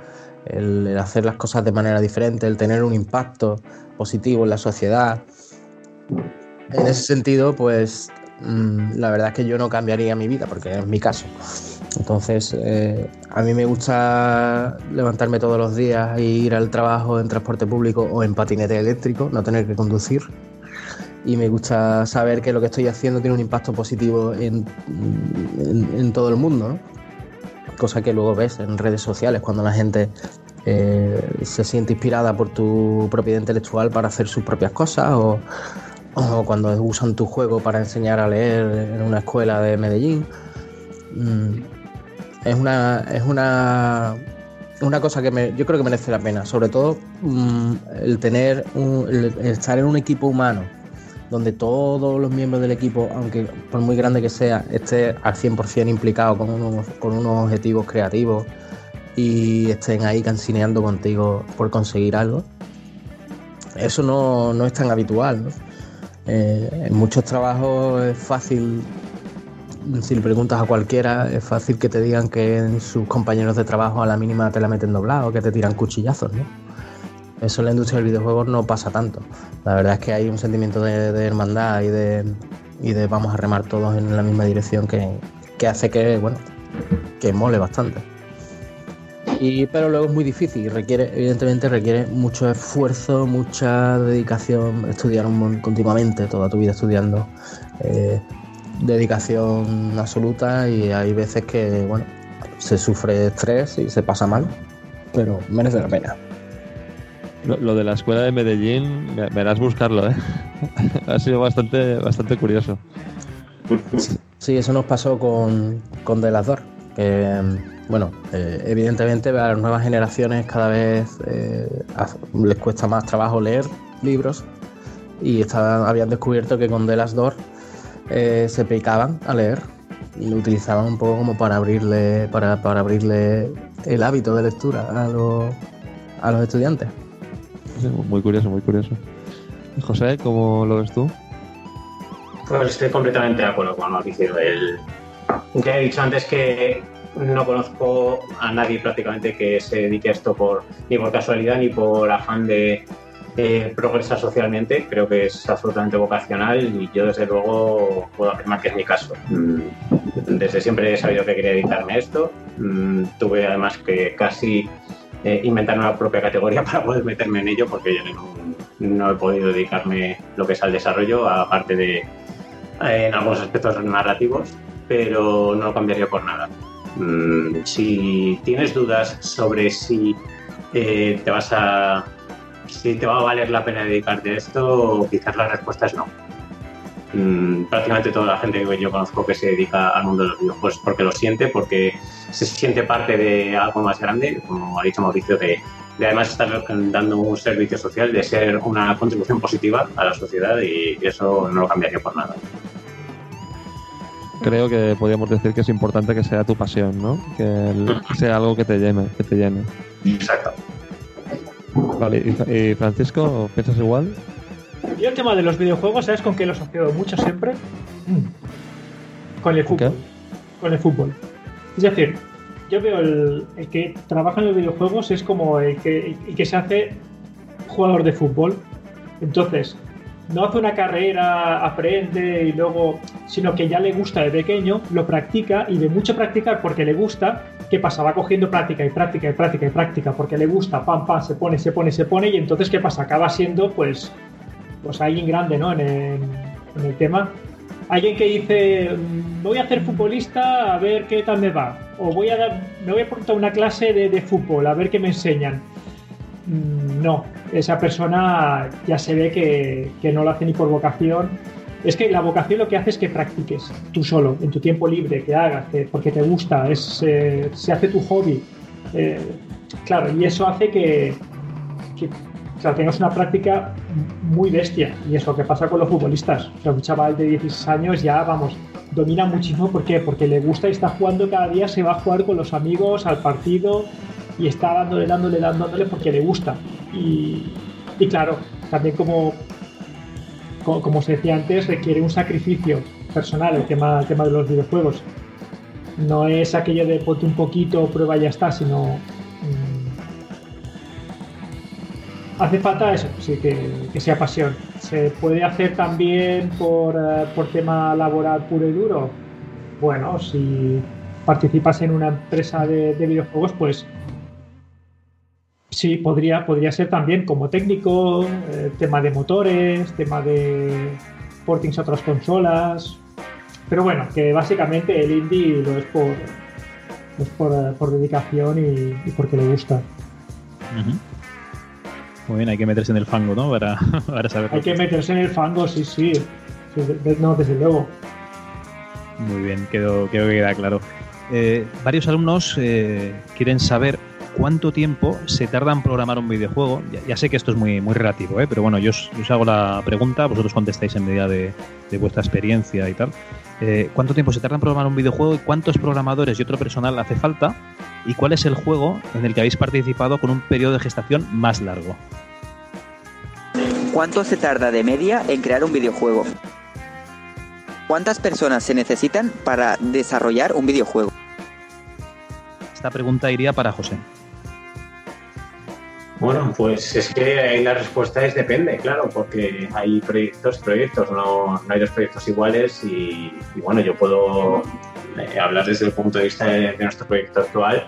el, el hacer las cosas de manera diferente, el tener un impacto positivo en la sociedad, en ese sentido, pues mm, la verdad es que yo no cambiaría mi vida, porque es mi caso. Entonces, eh, a mí me gusta levantarme todos los días e ir al trabajo en transporte público o en patinete eléctrico, no tener que conducir. Y me gusta saber que lo que estoy haciendo tiene un impacto positivo en, en- todo el mundo, ¿no? Cosa que luego ves en redes sociales cuando la gente eh, se siente inspirada por tu propiedad intelectual para hacer sus propias cosas o, o cuando usan tu juego para enseñar a leer en una escuela de Medellín. Es una es una una cosa que me- yo creo que merece la pena sobre todo mm, el tener un- estar en un equipo humano donde todos los miembros del equipo aunque por muy grande que sea esté al 100% implicado con unos, con unos objetivos creativos y estén ahí cansineando contigo por conseguir algo eso no, no es tan habitual ¿no? Eh, en muchos trabajos es fácil si le preguntas a cualquiera, es fácil que te digan que en sus compañeros de trabajo a la mínima te la meten doblado, que te tiran cuchillazos, ¿no? Eso en la industria del videojuego no pasa tanto. La verdad es que hay un sentimiento de, hermandad y de, y de vamos a remar todos en la misma dirección que, que hace que, bueno, que mole bastante. Y, pero luego es muy difícil, requiere, evidentemente requiere mucho esfuerzo, mucha dedicación, estudiar un continuamente, toda tu vida estudiando. eh, dedicación absoluta y hay veces que, bueno, se sufre estrés y se pasa mal, pero merece la pena. Lo, lo de la escuela de Medellín, me- verás buscarlo, ¿eh? ha sido bastante, bastante curioso. Sí, eso nos pasó con, con The Last Door. Que, bueno, eh, evidentemente a las nuevas generaciones cada vez eh, les cuesta más trabajo leer libros y estaban- habían descubierto que con The Last Door eh, se picaban a leer y lo utilizaban un poco como para abrirle, para, para abrirle el hábito de lectura a los, a los estudiantes. Sí, Muy curioso, muy curioso. ¿Y José, ¿cómo lo ves tú? Pues estoy completamente de acuerdo con Mauricio. El... Ya he dicho antes que no conozco a nadie prácticamente que se dedique a esto por, ni por casualidad ni por afán de eh, progresar socialmente. Creo que es absolutamente vocacional y yo desde luego puedo afirmar que es mi caso. Mm, Desde siempre he sabido que quería dedicarme a esto. Mm, Tuve además que casi eh, inventar una propia categoría para poder meterme en ello porque yo no, no he podido dedicarme lo que es al desarrollo, aparte de eh, en algunos aspectos narrativos, pero no lo cambiaría por nada. Mm, si tienes dudas sobre si eh, te vas a si te va a valer la pena dedicarte a esto, quizás la respuesta es no. Mm, prácticamente toda la gente que yo conozco que se dedica al mundo de los videojuegos porque lo siente, porque se siente parte de algo más grande, como ha dicho Mauricio, de, de además estar dando un servicio social, de ser una contribución positiva a la sociedad y eso no lo cambiaría por nada. Creo que podríamos decir que es importante que sea tu pasión, ¿no? Que el- sea algo que te llene, que te llene. Exacto. Vale, Francisco, ¿piensas igual? Yo el tema de los videojuegos, ¿sabes con qué lo asocio mucho siempre? Mm. Con el fútbol. Con el fútbol. Es decir, yo veo el, el que trabaja en los videojuegos es como el que, el que se hace jugador de fútbol. Entonces, no hace una carrera, aprende y luego, sino que ya le gusta de pequeño, lo practica y de mucho practicar porque le gusta, ¿qué pasa? Va cogiendo práctica y práctica y práctica y práctica porque le gusta, pam, pam, se pone, se pone, se pone y entonces, ¿qué pasa? Acaba siendo, pues, pues alguien grande, ¿no? En el, tema. Alguien que dice, "Mm, voy a hacer futbolista a ver qué tal me va. O voy a dar, me voy a apuntar a una clase de, de fútbol a ver qué me enseñan. Mm, No, esa persona ya se ve que, no lo hace ni por vocación. Es que la vocación lo que hace es que practiques tú solo, en tu tiempo libre, que hagas, que- porque te gusta, es, eh, se hace tu hobby. Eh, claro, y eso hace que, que o sea, tengas una práctica muy bestia. Y es lo que pasa con los futbolistas. O sea, un chaval de 16 años ya, vamos, domina muchísimo. ¿Por qué? Porque le gusta y está jugando cada día, se va a jugar con los amigos al partido y está dándole, dándole, dándole porque le gusta. Y, claro, también como, como, como se decía antes, requiere un sacrificio personal el tema, el tema de los videojuegos. No es aquello de ponte un poquito, prueba y ya está, sino mm, hace falta eso, sí, que, que sea pasión. ¿Se puede hacer también por, eh, por tema laboral puro y duro? Bueno, si participas en una empresa de videojuegos, pues sí, podría, podría ser también como técnico, eh, tema de motores, tema de portings a otras consolas. Pero bueno, que básicamente el indie lo es por, es por, eh, por dedicación y, y porque le gusta. Muy bien, hay que meterse en el fango, ¿no? Para, para saber. Hay que meterse en el fango, sí, sí. No, desde luego. Muy bien, quedó, quedó que queda claro. Eh, varios alumnos eh, quieren saber cuánto tiempo se tarda en programar un videojuego. Ya, ya sé que esto es muy, muy relativo, ¿eh? pero bueno, yo os, yo os hago la pregunta, vosotros contestáis en medida de, de vuestra experiencia y tal. Eh, ¿Cuánto tiempo se tarda en programar un videojuego y cuántos programadores y otro personal hace falta? ¿Y cuál es el juego en el que habéis participado con un periodo de gestación más largo? ¿Cuánto se tarda de media en crear un videojuego? ¿Cuántas personas se necesitan para desarrollar un videojuego? Esta pregunta iría para José. Bueno, pues es que ahí la respuesta es depende, claro, porque hay proyectos, proyectos, no, no hay dos proyectos iguales y, y bueno, yo puedo eh, hablar desde el punto de vista de, de nuestro proyecto actual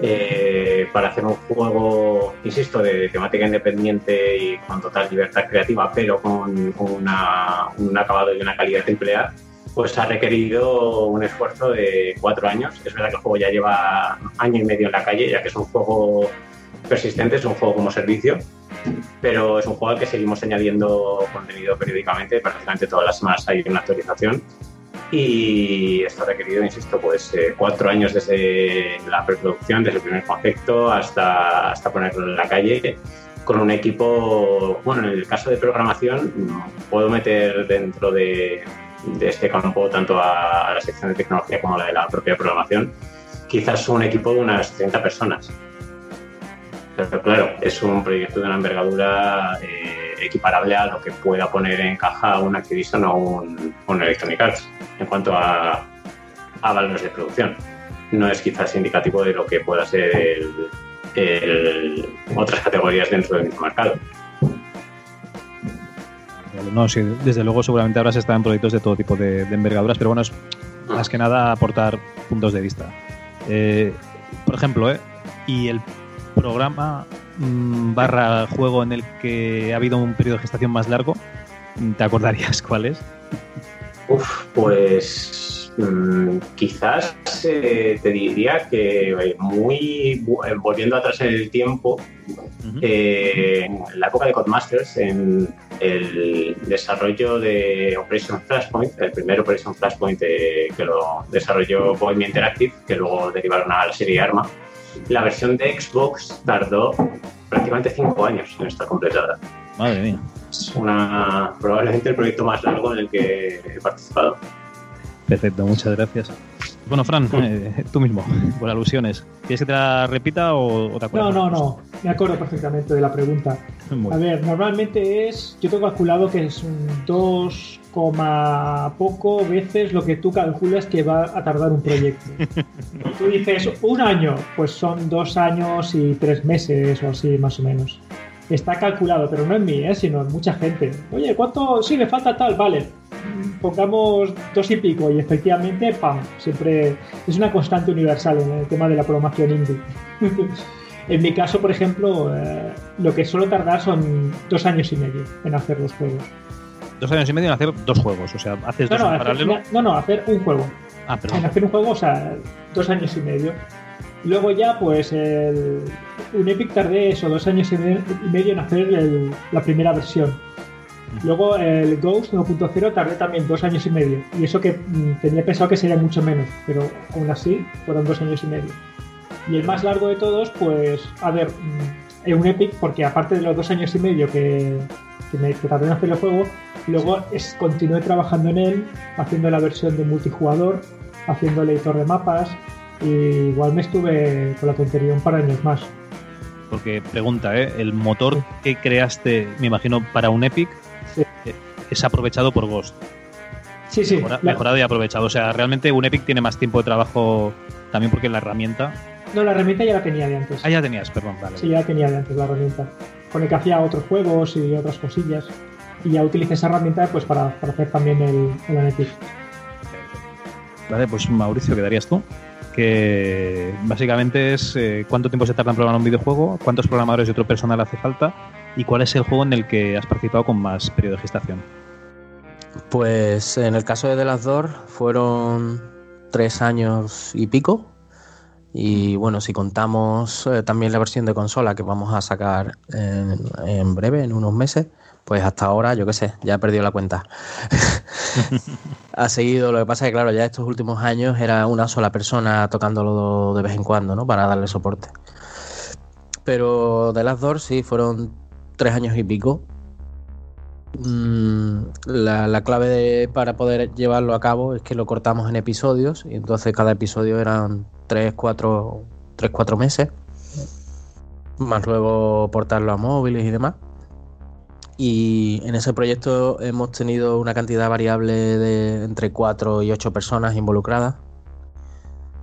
eh, para hacer un juego, insisto, de temática independiente y con total libertad creativa, pero con una- un acabado y una calidad emplea, pues ha requerido un esfuerzo de cuatro años. Es verdad que el juego ya lleva año y medio en la calle, ya que es un juego persistente, es un juego como servicio, pero es un juego al que seguimos añadiendo contenido periódicamente, prácticamente todas las semanas hay una actualización. Y esto ha requerido, insisto, pues eh, cuatro años desde la preproducción, desde el primer concepto hasta, hasta ponerlo en la calle con un equipo, bueno, en el caso de programación puedo meter dentro de, de este campo tanto a, a la sección de tecnología como a la de la propia programación, quizás un equipo de unas 30 personas. Pero claro, es un proyecto de una envergadura eh, equiparable a lo que pueda poner en caja un Activision o un, un Electronic Arts en cuanto a, a valores de producción. No es quizás indicativo de lo que pueda ser el- otras categorías dentro del mismo mercado. No, sí, desde luego seguramente ahora se están en proyectos de todo tipo de, de envergaduras, pero bueno, es más que nada aportar puntos de vista. Eh, por ejemplo, ¿eh? y el programa mm, barra juego en el que ha habido un periodo de gestación más largo, ¿te acordarías cuál es? Uf, pues mm, quizás eh, te diría que eh, muy eh, volviendo atrás en el tiempo, eh, en la época de Codemasters, en el desarrollo de Operation Flashpoint, el primer Operation Flashpoint eh, que lo desarrolló Bohemia Interactive, que luego derivaron a la serie Arma, la versión de Xbox tardó prácticamente cinco años en estar completada. Madre mía. Es una, probablemente el proyecto más largo en el que he participado. Perfecto, muchas gracias. Bueno, Fran, eh, tú mismo, por alusiones. ¿Quieres que te la repita o, o te No, acuerdas? no, no. Me acuerdo perfectamente de la pregunta. Muy A ver, normalmente es. Yo tengo calculado que es un 2, coma poco veces lo que tú calculas que va a tardar un proyecto. tú dices un año, pues son dos años y tres meses o así, más o menos. Está calculado, pero no en mí, ¿eh? sino en mucha gente. Oye, ¿cuánto? Sí, me falta tal, vale. Pongamos dos y pico y efectivamente, ¡pam! Siempre es una constante universal en el tema de la programación indie. en mi caso, por ejemplo, eh, lo que suelo tardar son dos años y medio en hacer los juegos. Dos años y medio en hacer dos juegos, o sea, haces No dos no, en hacer, paralelo. no, no, hacer un juego. Ah, En perdón. hacer un juego, o sea, dos años y medio. Luego ya, pues, el, un Epic tardé eso, dos años y me- y medio en hacer el- la primera versión. Luego el Ghost 1.0 tardé también dos años y medio. Y eso que mm, tenía pensado que sería mucho menos, pero aún así fueron dos años y medio. Y el más largo de todos, pues, a ver, mm, en un Epic, porque aparte de los dos años y medio que, que me que tardé en hacer el juego, luego es, continué trabajando en él, haciendo la versión de multijugador, haciendo el editor de mapas, y igual me estuve con la tontería un par de años más. Porque pregunta, ¿eh? El motor que creaste, me imagino, para un Epic eh, es aprovechado por Ghost. Sí, sí. Mejora- la- mejorado y aprovechado. O sea, realmente un Epic tiene más tiempo de trabajo también porque la herramienta. No, la herramienta ya la tenía de antes. Ah, ya tenías, perdón, vale. Sí, ya la tenía de antes la herramienta. Con el que hacía otros juegos y otras cosillas. Y ya utilicé esa herramienta pues para, para hacer también el, el. Vale, pues Mauricio, quedarías tú. Que básicamente es eh, cuánto tiempo se tarda en programar un videojuego, cuántos programadores y otro personal hace falta y cuál es el juego en el que has participado con más periodo de gestación. Pues en el caso de The Last Door fueron tres años y pico. Y bueno, si contamos eh, también la versión de consola que vamos a sacar en, en breve, en unos meses, pues hasta ahora, yo qué sé, ya he perdido la cuenta. ha seguido, lo que pasa es que claro, ya estos últimos años era una sola persona tocándolo de vez en cuando, ¿no? Para darle soporte. Pero The Last Door sí, fueron tres años y pico. Mm, la, la clave de- para poder llevarlo a cabo es que lo cortamos en episodios y entonces cada episodio eran 3, 4, 3, 4 meses. Más luego portarlo a móviles y demás. Y en ese proyecto hemos tenido una cantidad variable de entre 4 y 8 personas involucradas.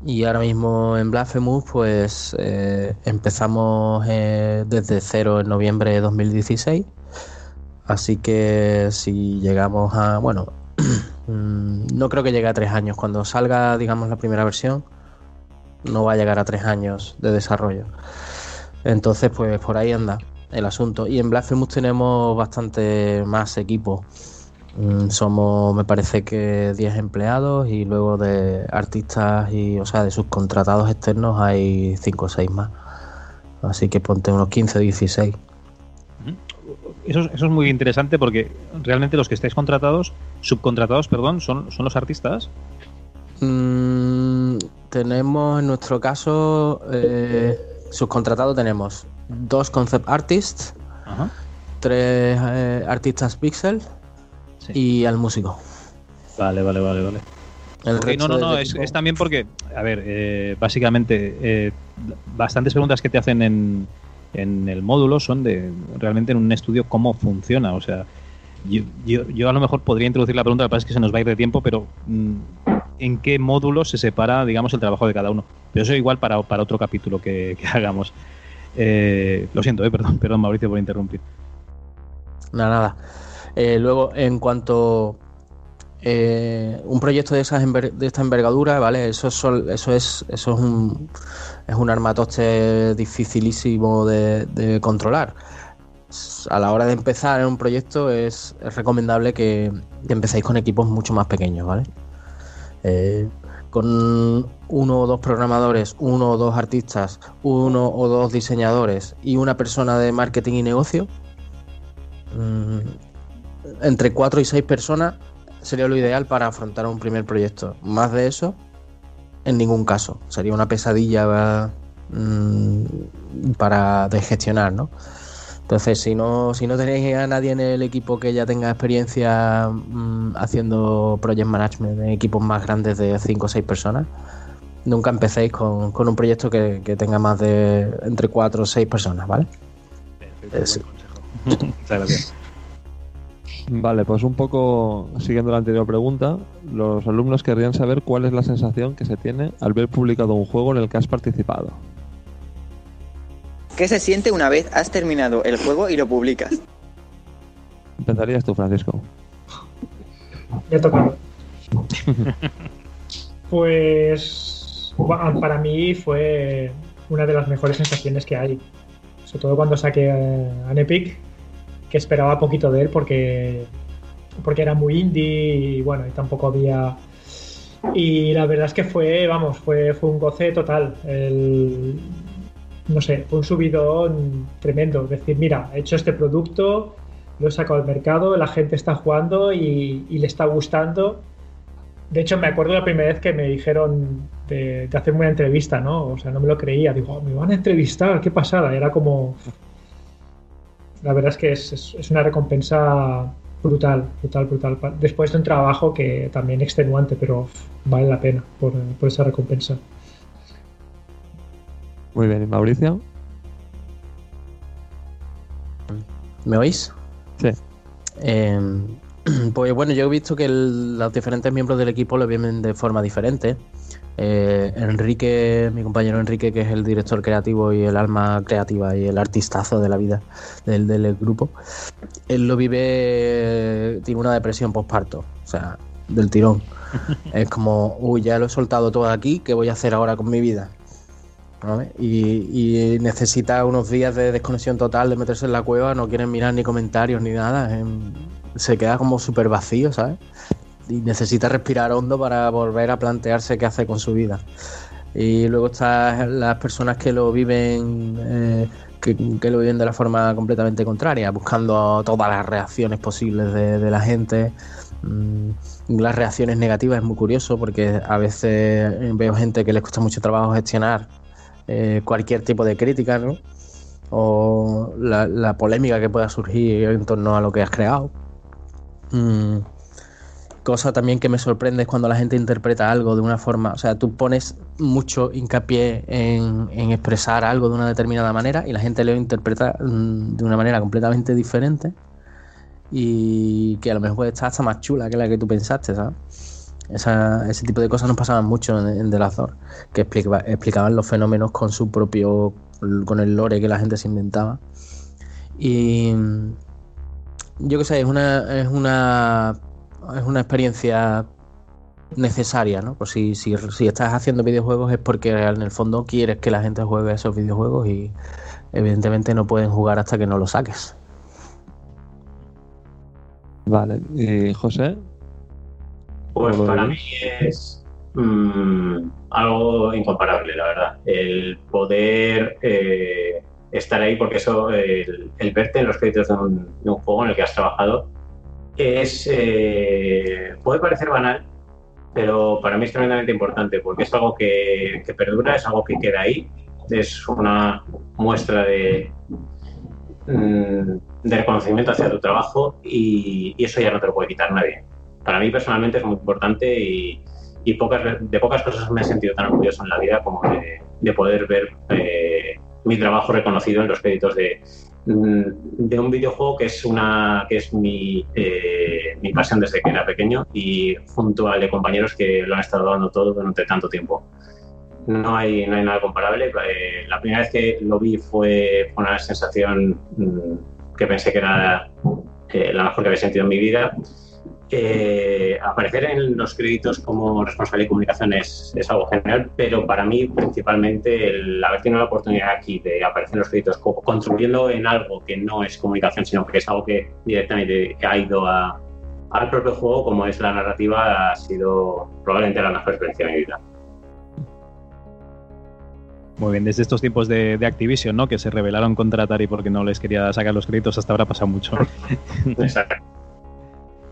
Y ahora mismo en Blasphemous pues eh, empezamos eh, desde cero en noviembre de 2016. Así que si llegamos a, bueno, mm, no creo que llegue a tres años. Cuando salga, digamos, la primera versión, no va a llegar a tres años de desarrollo. Entonces, pues por ahí anda el asunto. Y en Blasphemous tenemos bastante más equipo. Mm, Somos, me parece que 10 empleados y luego de artistas y, o sea, de subcontratados externos hay 5 o 6 más. Así que ponte unos 15 o 16. Eso, es- eso es muy interesante porque realmente los que estáis contratados, subcontratados, perdón, son, son los artistas. Mm, tenemos en nuestro caso eh, subcontratado tenemos dos concept artists, tres eh, artistas pixel y al músico. Vale, vale, vale, vale. El Ok, resto no, no, no, es, también porque, a ver, eh, básicamente, eh, bastantes preguntas que te hacen en, en el módulo son de realmente en un estudio cómo funciona. O sea, yo, yo, yo a lo mejor podría introducir la pregunta, lo que pasa es que se nos va a ir de tiempo, pero mm, ¿en qué módulo se separa, digamos, el trabajo de cada uno? Pero eso igual para, para otro capítulo que, que hagamos. Eh, lo siento, eh, perdón, perdón, Mauricio, por interrumpir. Nada, nada. Eh, luego, en cuanto eh, un proyecto de, esas de esta envergadura, ¿vale? Eso es, eso es, eso es un, es un armatoste dificilísimo de, controlar. A la hora de empezar en un proyecto es, recomendable que, que empecéis con equipos mucho más pequeños, ¿vale? Con uno o dos programadores, uno o dos artistas, uno o dos diseñadores y una persona de marketing y negocio, mm, entre cuatro y seis personas sería lo ideal para afrontar un primer proyecto. Más de eso, en ningún caso. Sería una pesadilla mm, para de gestionar, ¿no? Entonces, si no, si no tenéis a nadie en el equipo que ya tenga experiencia mm, haciendo project management en equipos más grandes de 5 o 6 personas, nunca empecéis con, con un proyecto que, que tenga más de entre 4 o 6 personas, ¿vale? Sí. Muchas gracias. Vale, pues un poco siguiendo la anterior pregunta, los alumnos querrían saber cuál es la sensación que se tiene al ver publicado un juego en el que has participado. ¿Qué se siente una vez has terminado el juego y lo publicas? Empezarías tú, Francisco. Me ha tocado. Pues para mí fue una de las mejores sensaciones que hay. Sobre todo cuando saqué a Epic, que esperaba poquito de él porque, porque era muy indie y bueno, y tampoco había... Y la verdad es que fue, vamos, fue, fue un goce total. El, no sé, un subidón tremendo. Decir, mira, he hecho este producto, lo he sacado al mercado, la gente está jugando y, le está gustando. De hecho, me acuerdo la primera vez que me dijeron de, de hacerme una entrevista, ¿no? O sea, no me lo creía. Digo, "Oh, me van a entrevistar, qué pasada. Era como. La verdad es que es, es- es una recompensa brutal, brutal, brutal. Después de un trabajo que también extenuante, pero vale la pena por, por esa recompensa. Muy bien, ¿y Mauricio? ¿Me oís? Sí. Eh, pues bueno, yo he visto que el- los diferentes miembros del equipo lo viven de forma diferente. Eh, Enrique, mi compañero Enrique, que es el director creativo y el alma creativa y el artistazo de la vida del, del grupo, él lo vive, tiene una depresión postparto, o sea, del tirón. es como, uy, ya lo he soltado todo aquí, ¿qué voy a hacer ahora con mi vida? Y, y necesita unos días de desconexión total, de meterse en la cueva, no quiere mirar ni comentarios ni nada, se queda como súper vacío, ¿sabes? Y necesita respirar hondo para volver a plantearse qué hace con su vida. Y luego están las personas que lo viven, eh, que, lo viven de la forma completamente contraria, buscando todas las reacciones posibles de, de la gente. Mm, Las reacciones negativas es muy curioso porque a veces veo gente que les cuesta mucho trabajo gestionar eh, cualquier tipo de crítica, ¿no? O la, polémica que pueda surgir en torno a lo que has creado. Mm, Cosa también que me sorprende es cuando la gente interpreta algo de una forma, o sea, tú pones mucho hincapié en, expresar algo de una determinada manera y la gente lo interpreta mm, de una manera completamente diferente y que a lo mejor estar hasta más chula que la que tú pensaste, ¿sabes? Ese tipo de cosas nos pasaban mucho en, en The Last que explicaba- explicaban los fenómenos con su propio, con el lore que la gente se inventaba. Y yo qué sé, es una, es una, es una experiencia necesaria, ¿no? Pues si, si, si estás haciendo videojuegos es porque en el fondo quieres que la gente juegue esos videojuegos y evidentemente no pueden jugar hasta que no lo saques. Vale, ¿y José? Pues ¿Cómo lo para mí es mm, algo incomparable, la verdad. El poder eh, estar ahí, porque eso, el, el verte en los créditos de un, de un juego en el que has trabajado, es eh, puede parecer banal, pero para mí es tremendamente importante, porque es algo que, que perdura, es algo que queda ahí, es una muestra de, mm, de reconocimiento hacia tu trabajo y, y eso ya no te lo puede quitar nadie. Para mí personalmente es muy importante y, y pocas, de pocas cosas me he sentido tan orgulloso en la vida como de, de poder ver eh, mi trabajo reconocido en los créditos de, mm, de un videojuego que es una que es mi, eh, mi pasión desde que era pequeño y junto al de compañeros que lo han estado dando todo durante tanto tiempo. No hay, no hay nada comparable. Eh, la primera vez que lo vi fue una sensación mm, que pensé que era eh, la mejor que había sentido en mi vida. Eh, aparecer en los créditos como responsable de comunicación es, es algo genial, pero para mí principalmente el haber tenido la oportunidad aquí de aparecer en los créditos co- contribuyendo en algo que no es comunicación, sino que es algo que directamente ha ido a- al propio juego, como es la narrativa, ha sido probablemente la mejor experiencia de mi vida. Muy bien, desde estos tiempos de, de Activision, ¿no? Que se rebelaron contra Atari porque no les quería sacar los créditos, hasta ahora ha pasado mucho.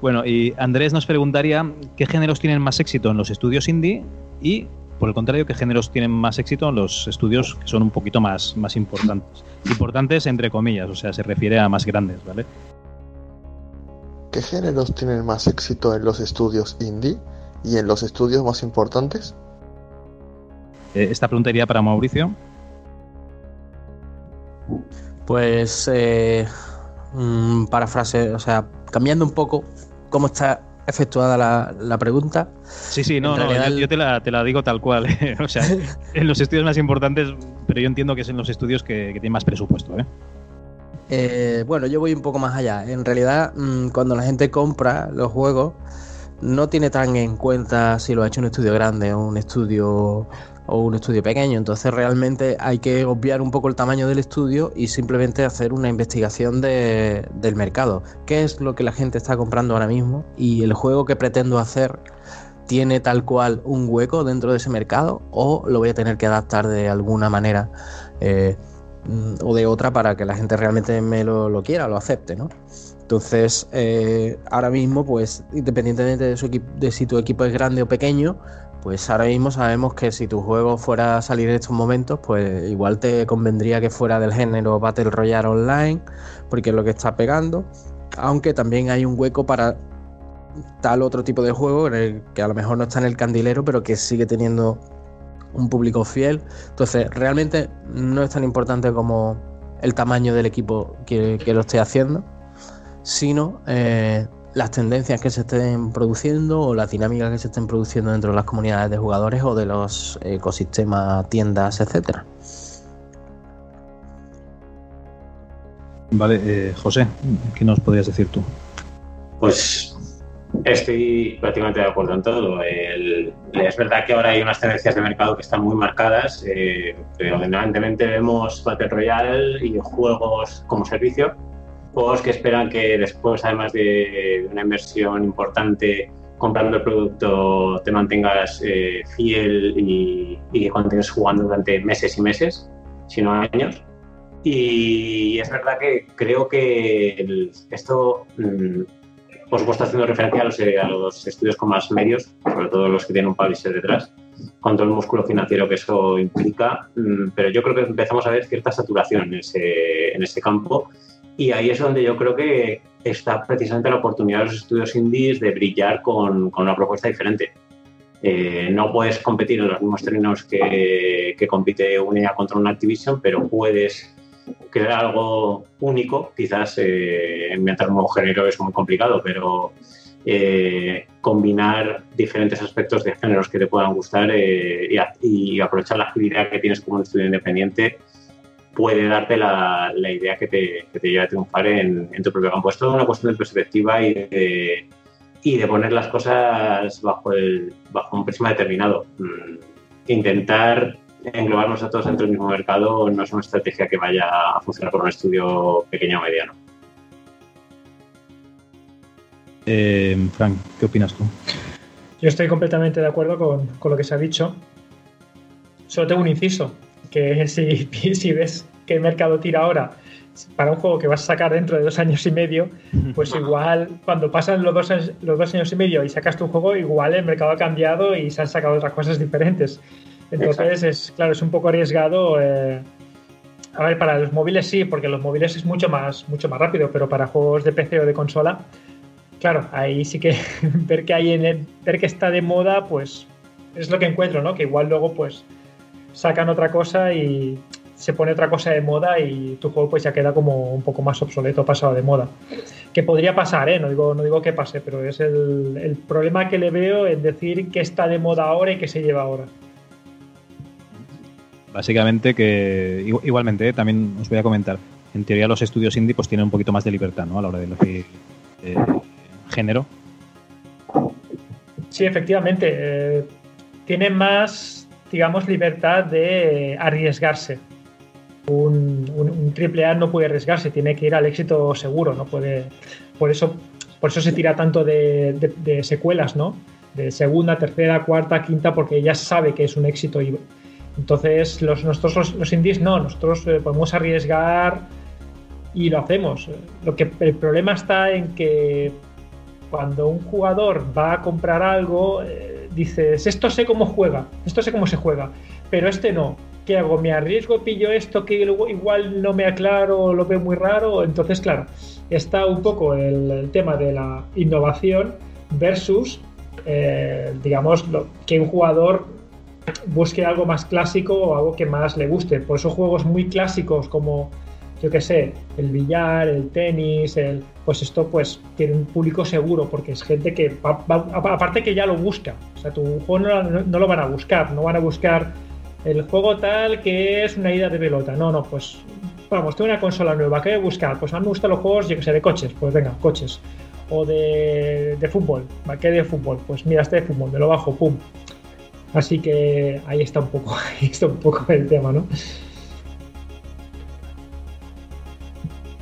bueno, y Andrés nos preguntaría qué géneros tienen más éxito en los estudios indie y, por el contrario, qué géneros tienen más éxito en los estudios que son un poquito más, más importantes. Importantes entre comillas, o sea, se refiere a más grandes, ¿vale? ¿Qué géneros tienen más éxito en los estudios indie y en los estudios más importantes? Eh, esta pregunta iría para Mauricio. Pues eh, mm, parafrase, o sea, cambiando un poco cómo está efectuada la, la pregunta. Sí, sí, no, no, yo te, la, te la digo tal cual. ¿eh? O sea, en los estudios más importantes, pero yo entiendo que es en los estudios que, que tienen más presupuesto, ¿eh? Eh, bueno, yo voy un poco más allá. En realidad, mm, cuando la gente compra los juegos, no tiene tan en cuenta si lo ha hecho un estudio grande o un estudio o un estudio pequeño. Entonces, realmente hay que obviar un poco el tamaño del estudio y simplemente hacer una investigación de- del mercado. ¿Qué es lo que la gente está comprando ahora mismo? Y el juego que pretendo hacer tiene tal cual un hueco dentro de ese mercado o lo voy a tener que adaptar de alguna manera. eh, mm, o de otra para que la gente realmente me lo, lo quiera, lo acepte, ¿no? Entonces, eh, ahora mismo, pues, independientemente de, su de si tu equipo es grande o pequeño, pues ahora mismo sabemos que si tu juego fuera a salir en estos momentos, pues igual te convendría que fuera del género Battle Royale Online, porque es lo que está pegando, aunque también hay un hueco para tal otro tipo de juego en el que a lo mejor no está en el candilero, pero que sigue teniendo un público fiel. Entonces, realmente no es tan importante como el tamaño del equipo que, lo esté haciendo, sino eh, las tendencias que se estén produciendo o las dinámicas que se estén produciendo dentro de las comunidades de jugadores o de los ecosistemas, tiendas, etcétera. Vale, eh, José, ¿qué nos podrías decir tú? Pues estoy prácticamente de acuerdo en todo. El- es verdad que ahora hay unas tendencias de mercado que están muy marcadas, eh, pero generalmente vemos Battle Royale y juegos como servicio, juegos que esperan que después, además de una inversión importante comprando el producto, te mantengas eh, fiel y, y que continúes jugando durante meses y meses, si no años. Y es verdad que creo que el- esto, mm, por supuesto, haciendo referencia a los, eh, a los estudios con más medios, sobre todo los que tienen un publisher detrás, con todo el músculo financiero que eso implica, mm, pero yo creo que empezamos a ver cierta saturación en ese, en ese campo y ahí es donde yo creo que está precisamente la oportunidad de los estudios indies de brillar con, con una propuesta diferente. Eh, no puedes competir en los mismos términos que, que compite una contra una Activision, pero puedes crear algo único. Quizás eh, inventar un nuevo género es muy complicado, pero eh, combinar diferentes aspectos de géneros que te puedan gustar y, y aprovechar la agilidad que tienes como un estudio independiente puede darte la, la idea que te, que te lleve a triunfar en, en tu propio campo. Es toda una cuestión de perspectiva y de, y de poner las cosas bajo, el, bajo un prisma determinado. Mm, intentar englobarnos a todos dentro del mismo mercado no es una estrategia que vaya a funcionar por un estudio pequeño o mediano. Eh, Frank, ¿qué opinas tú? Yo estoy completamente de acuerdo con, con, lo que se ha dicho. Solo tengo un inciso, que si, si ves que el mercado tira ahora para un juego que vas a sacar dentro de dos años y medio, pues igual cuando pasan los dos, los dos años y medio y sacas tu juego, igual el mercado ha cambiado y se han sacado otras cosas diferentes. Entonces, es claro, es un poco arriesgado. Eh, a ver, para los móviles sí, porque los móviles es mucho más, mucho más rápido, pero para juegos de PC o de consola, claro, ahí sí que ver que hay en ver que está de moda, pues es lo que encuentro, ¿no? Que igual luego pues sacan otra cosa y se pone otra cosa de moda y tu juego pues ya queda como un poco más obsoleto, pasado de moda. Que podría pasar, ¿eh? No digo, no digo que pase, pero es el, el problema que le veo en decir que está de moda ahora y que se lleva ahora. Básicamente que igualmente ¿eh? también os voy a comentar. En teoría los estudios indie pues tienen un poquito más de libertad, ¿no? A la hora de elegir eh, género. Sí, efectivamente. Eh, tienen más, digamos, libertad de arriesgarse un, un, triple A no puede arriesgarse, tiene que ir al éxito seguro, no puede. Por eso, por eso se tira tanto de, secuelas, ¿no? De segunda, tercera, cuarta, quinta, porque ya sabe que es un éxito. Y, entonces, los, nosotros los, indies no, nosotros eh, podemos arriesgar y lo hacemos. Lo que el problema está en que cuando un jugador va a comprar algo, eh, dices, esto sé cómo juega, esto sé cómo se juega, pero este no ¿qué hago? ¿Me arriesgo, pillo esto que igual no me aclaro, lo veo muy raro? Entonces, claro, está un poco el, tema de la innovación versus, eh, digamos, que un jugador busque algo más clásico o algo que más le guste. Por eso juegos muy clásicos como, yo qué sé, el billar, el tenis, el, pues esto pues tiene un público seguro porque es gente que, aparte que ya lo busca. O sea, tu juego no lo van a buscar, no van a buscar el juego tal que es una ida de pelota. No, no, pues vamos, tengo una consola nueva, ¿qué voy a buscar? Pues a mí me gustan los juegos, yo que sé, de coches, pues venga, coches. O de, fútbol, ¿qué de fútbol? Pues mira, este de fútbol, me lo bajo, pum. Así que ahí está un poco, ahí está un poco el tema, ¿no?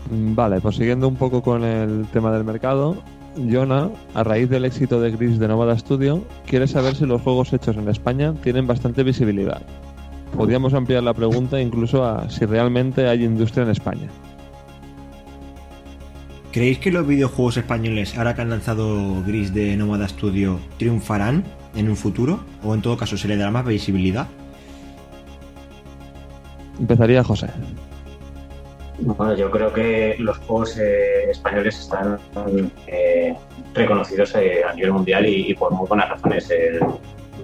Vale, pues siguiendo un poco con el tema del mercado, Jonah, a raíz del éxito de Gris de Novada Studio, quiere saber si los juegos hechos en España tienen bastante visibilidad. Podríamos ampliar la pregunta incluso a si realmente hay industria en España. ¿Creéis que los videojuegos españoles, ahora que han lanzado Gris de Nómada Studio, triunfarán en un futuro? ¿O en todo caso se le dará más visibilidad? Empezaría José. Bueno, yo creo que los juegos eh, españoles están eh, reconocidos eh, a nivel mundial y, por muy buenas razones.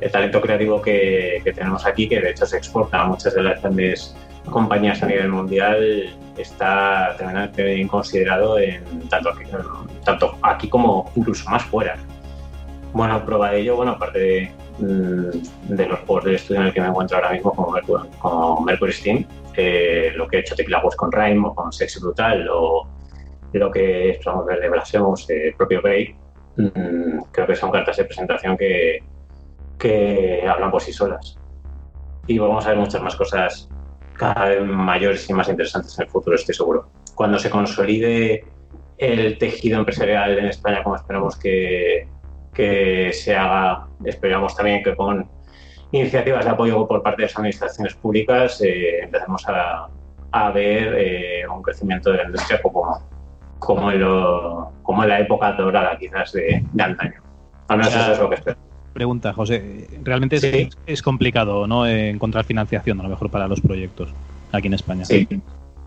El, talento creativo que, tenemos aquí, que de hecho se exporta a muchas de las grandes compañías a nivel mundial, está tremendamente bien considerado en, tanto, aquí, tanto aquí como incluso más fuera. Bueno, prueba de ello, bueno, aparte de, mm, de los juegos de estudio en el que me encuentro ahora mismo, como Mercury, Mercury Steam, lo que he hecho Tequila con Rhyme o con Sexy Brutal o lo que estamos de Blasphemous, el propio Grey, mm, creo que son cartas de presentación que, que hablan por sí solas. Y vamos a ver muchas más cosas cada vez mayores y más interesantes en el futuro, estoy seguro. Cuando se consolide el tejido empresarial en España, como esperamos que, que se haga, esperamos también que con iniciativas de apoyo por parte de las administraciones públicas, eh, empezamos a, a ver eh, un crecimiento de la industria como, como, en, lo, como en la época dorada quizás de, de antaño. Al menos eso es lo que espero. Pregunta, José. Realmente es, es, complicado ¿no? encontrar financiación, a lo mejor, para los proyectos aquí en España. Sí,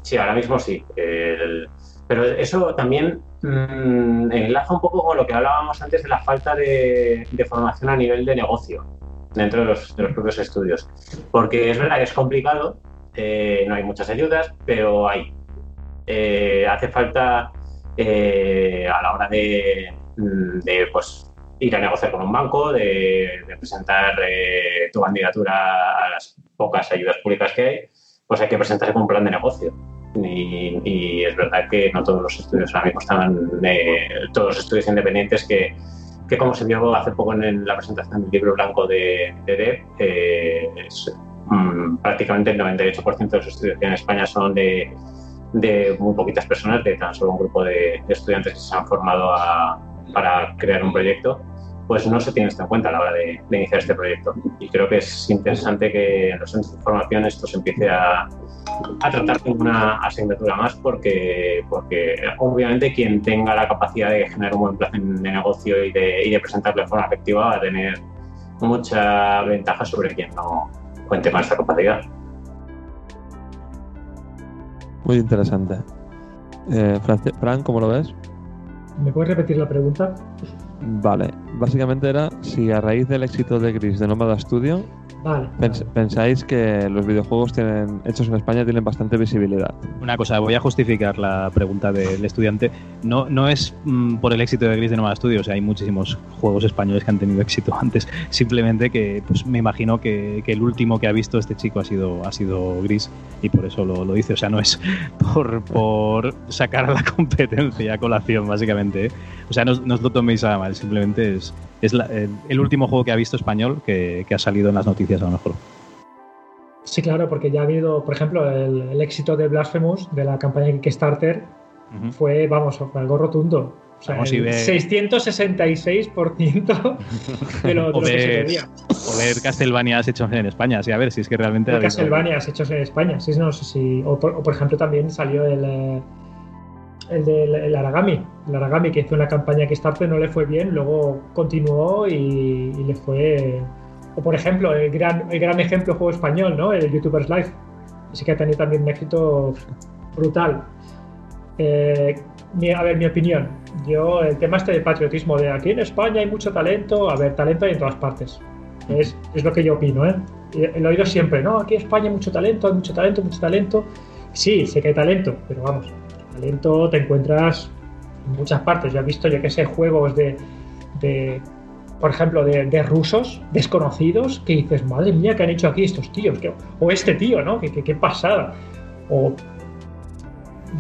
sí ahora mismo sí. El, pero eso también mmm, enlaza un poco con lo que hablábamos antes de la falta de, de formación a nivel de negocio dentro de los, de los propios estudios. Porque es verdad que es complicado, eh, no hay muchas ayudas, pero hay. Eh, hace falta eh, a la hora de, mm, de pues, ir a negociar con un banco, de, de presentar tu candidatura a las pocas ayudas públicas que hay, pues hay que presentarse con un plan de negocio. Y, y es verdad que no todos los estudios ahora mismo están, todos los estudios independientes que, que como se vio hace poco en la presentación del libro blanco de, de DEP, eh, es, mm, prácticamente el 98% de los estudios en España son de, de muy poquitas personas, de tan solo un grupo de estudiantes que se han formado a- para crear un proyecto, pues no se tiene esto en cuenta a la hora de, iniciar este proyecto. Y creo que es interesante que en los centros de formación esto se empiece a, tratar como una asignatura más porque, porque obviamente quien tenga la capacidad de generar un buen plan de negocio y de, y de presentarlo de forma efectiva va a tener mucha ventaja sobre quien no cuente con esta capacidad. Muy interesante. Eh, Fran, ¿cómo lo ves? ¿Me puedes repetir la pregunta? Vale, básicamente era si a raíz del éxito de Gris de Nómada Studio Vale. pens- pensáis que los videojuegos tienen, hechos en España tienen bastante visibilidad. Una cosa, voy a justificar la pregunta del estudiante. No, no es mm, por el éxito de Gris de Nomad Studios, hay muchísimos juegos españoles que han tenido éxito antes. Simplemente que pues, me imagino que, que el último que ha visto este chico ha sido, ha sido Gris y por eso lo, lo dice. O sea, no es por, por sacar a la competencia a colación, básicamente. ¿eh? O sea, no, no os lo toméis a mal, simplemente es, es la- el, el último juego que ha visto español que, que ha salido en las noticias a lo mejor. Sí, claro, porque ya ha habido, por ejemplo, el, el éxito de Blasphemous, de la campaña de Kickstarter, fue, vamos, algo rotundo. O sea, el ve- 666% de lo, de o, lo que se ver, pedía. o ver Castlevanias hechos en España, sí, a ver si es que realmente... Castlevania hechos en España. Sí, no sé si. O por, o por ejemplo, también salió el. El del el Aragami. El Aragami que hizo una campaña Kickstarter no le fue bien, luego continuó y, y le fue. O por ejemplo, el gran, el gran ejemplo juego español, ¿no? El YouTubers Live. Ese que ha tenido también un éxito brutal. Eh, a ver, mi opinión. Yo, el tema este de patriotismo, de aquí en España hay mucho talento. A ver, talento hay en todas partes. Es, es lo que yo opino, ¿eh? Lo he oído siempre, ¿no? Aquí en España hay mucho talento, hay mucho talento, mucho talento. Sí, sé que hay talento, pero vamos, talento te encuentras en muchas partes. Yo he visto, yo que sé, juegos de, por ejemplo, de, rusos desconocidos que dices, madre mía, ¿qué han hecho aquí estos tíos? ¿Qué- o este tío, ¿no? ¿Qué, pasada? O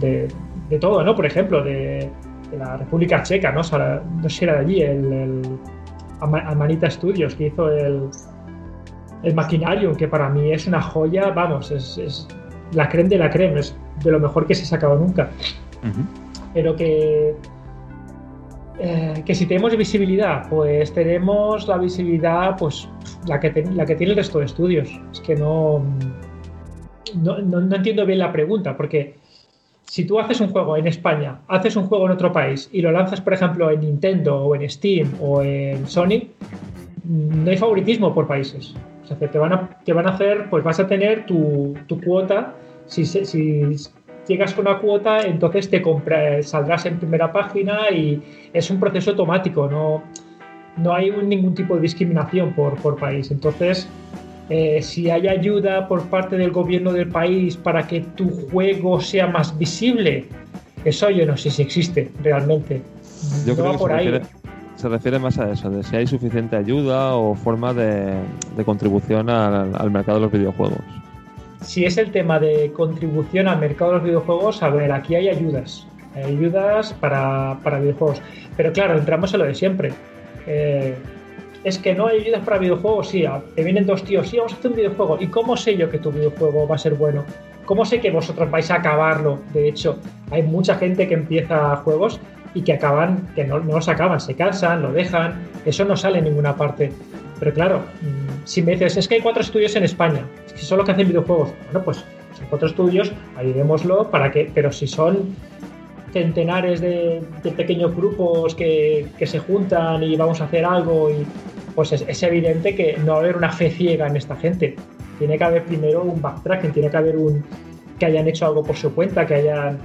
de, de todo, ¿no? Por ejemplo, de, la República Checa, ¿no? O sea, no sé si era de allí, el, el Ama- Amanita Studios, que hizo el, el Machinarium, que para mí es una joya, vamos, es, la creme de la creme, de lo mejor que se ha sacado nunca. Pero que, eh, que si tenemos visibilidad, pues tenemos la visibilidad, pues la que, ten- la que tiene el resto de estudios. Es que no, no, no- no entiendo bien la pregunta, porque si tú haces un juego en España, haces un juego en otro país y lo lanzas, por ejemplo, en Nintendo o en Steam o en Sony, no hay favoritismo por países. O sea, te van a, te van a hacer, pues vas a tener tu, tu cuota. Si, si llegas con una cuota, entonces te compra, saldrás en primera página y es un proceso automático, no, no hay un- ningún tipo de discriminación por, por país. Entonces, eh, si hay ayuda por parte del gobierno del país para que tu juego sea más visible, eso yo no sé si existe realmente. Yo no creo que por se ahí. refiere, se refiere más a eso, de si hay suficiente ayuda o forma de, de contribución al, al mercado de los videojuegos. Si es el tema de contribución al mercado de los videojuegos, a ver, aquí hay ayudas. Hay ayudas para, para videojuegos. Pero claro, entramos en lo de siempre. Eh, es que no hay ayudas para videojuegos, sí. a- Te vienen dos tíos, sí, vamos a hacer un videojuego. ¿Y cómo sé yo que tu videojuego va a ser bueno? ¿Cómo sé que vosotros vais a acabarlo? De hecho, hay mucha gente que empieza juegos y que acaban, que no, no los acaban, se cansan, lo dejan. Eso no sale en ninguna parte. Pero claro, si me dices, es que hay cuatro estudios en España, es que son los que hacen videojuegos. Bueno, pues son cuatro estudios, ayudémoslo para que, pero si son centenares de, de pequeños grupos que, que se juntan y vamos a hacer algo, y pues es, es evidente que no va a haber una fe ciega en esta gente. Tiene que haber primero un backtracking, tiene que haber un que hayan hecho algo por su cuenta, que hayan.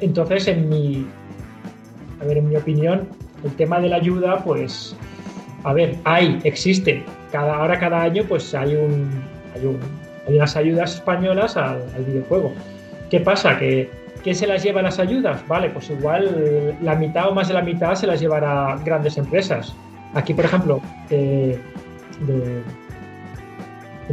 Entonces, en mi. A ver, en mi opinión, el tema de la ayuda, pues. A ver, hay, existe. Cada, ahora cada año, pues hay un. Hay, un, hay unas ayudas españolas al, videojuego. ¿Qué pasa? Que ¿Quién se las lleva las ayudas? Vale, pues igual la mitad o más de la mitad se las llevará grandes empresas. Aquí, por ejemplo, eh, de,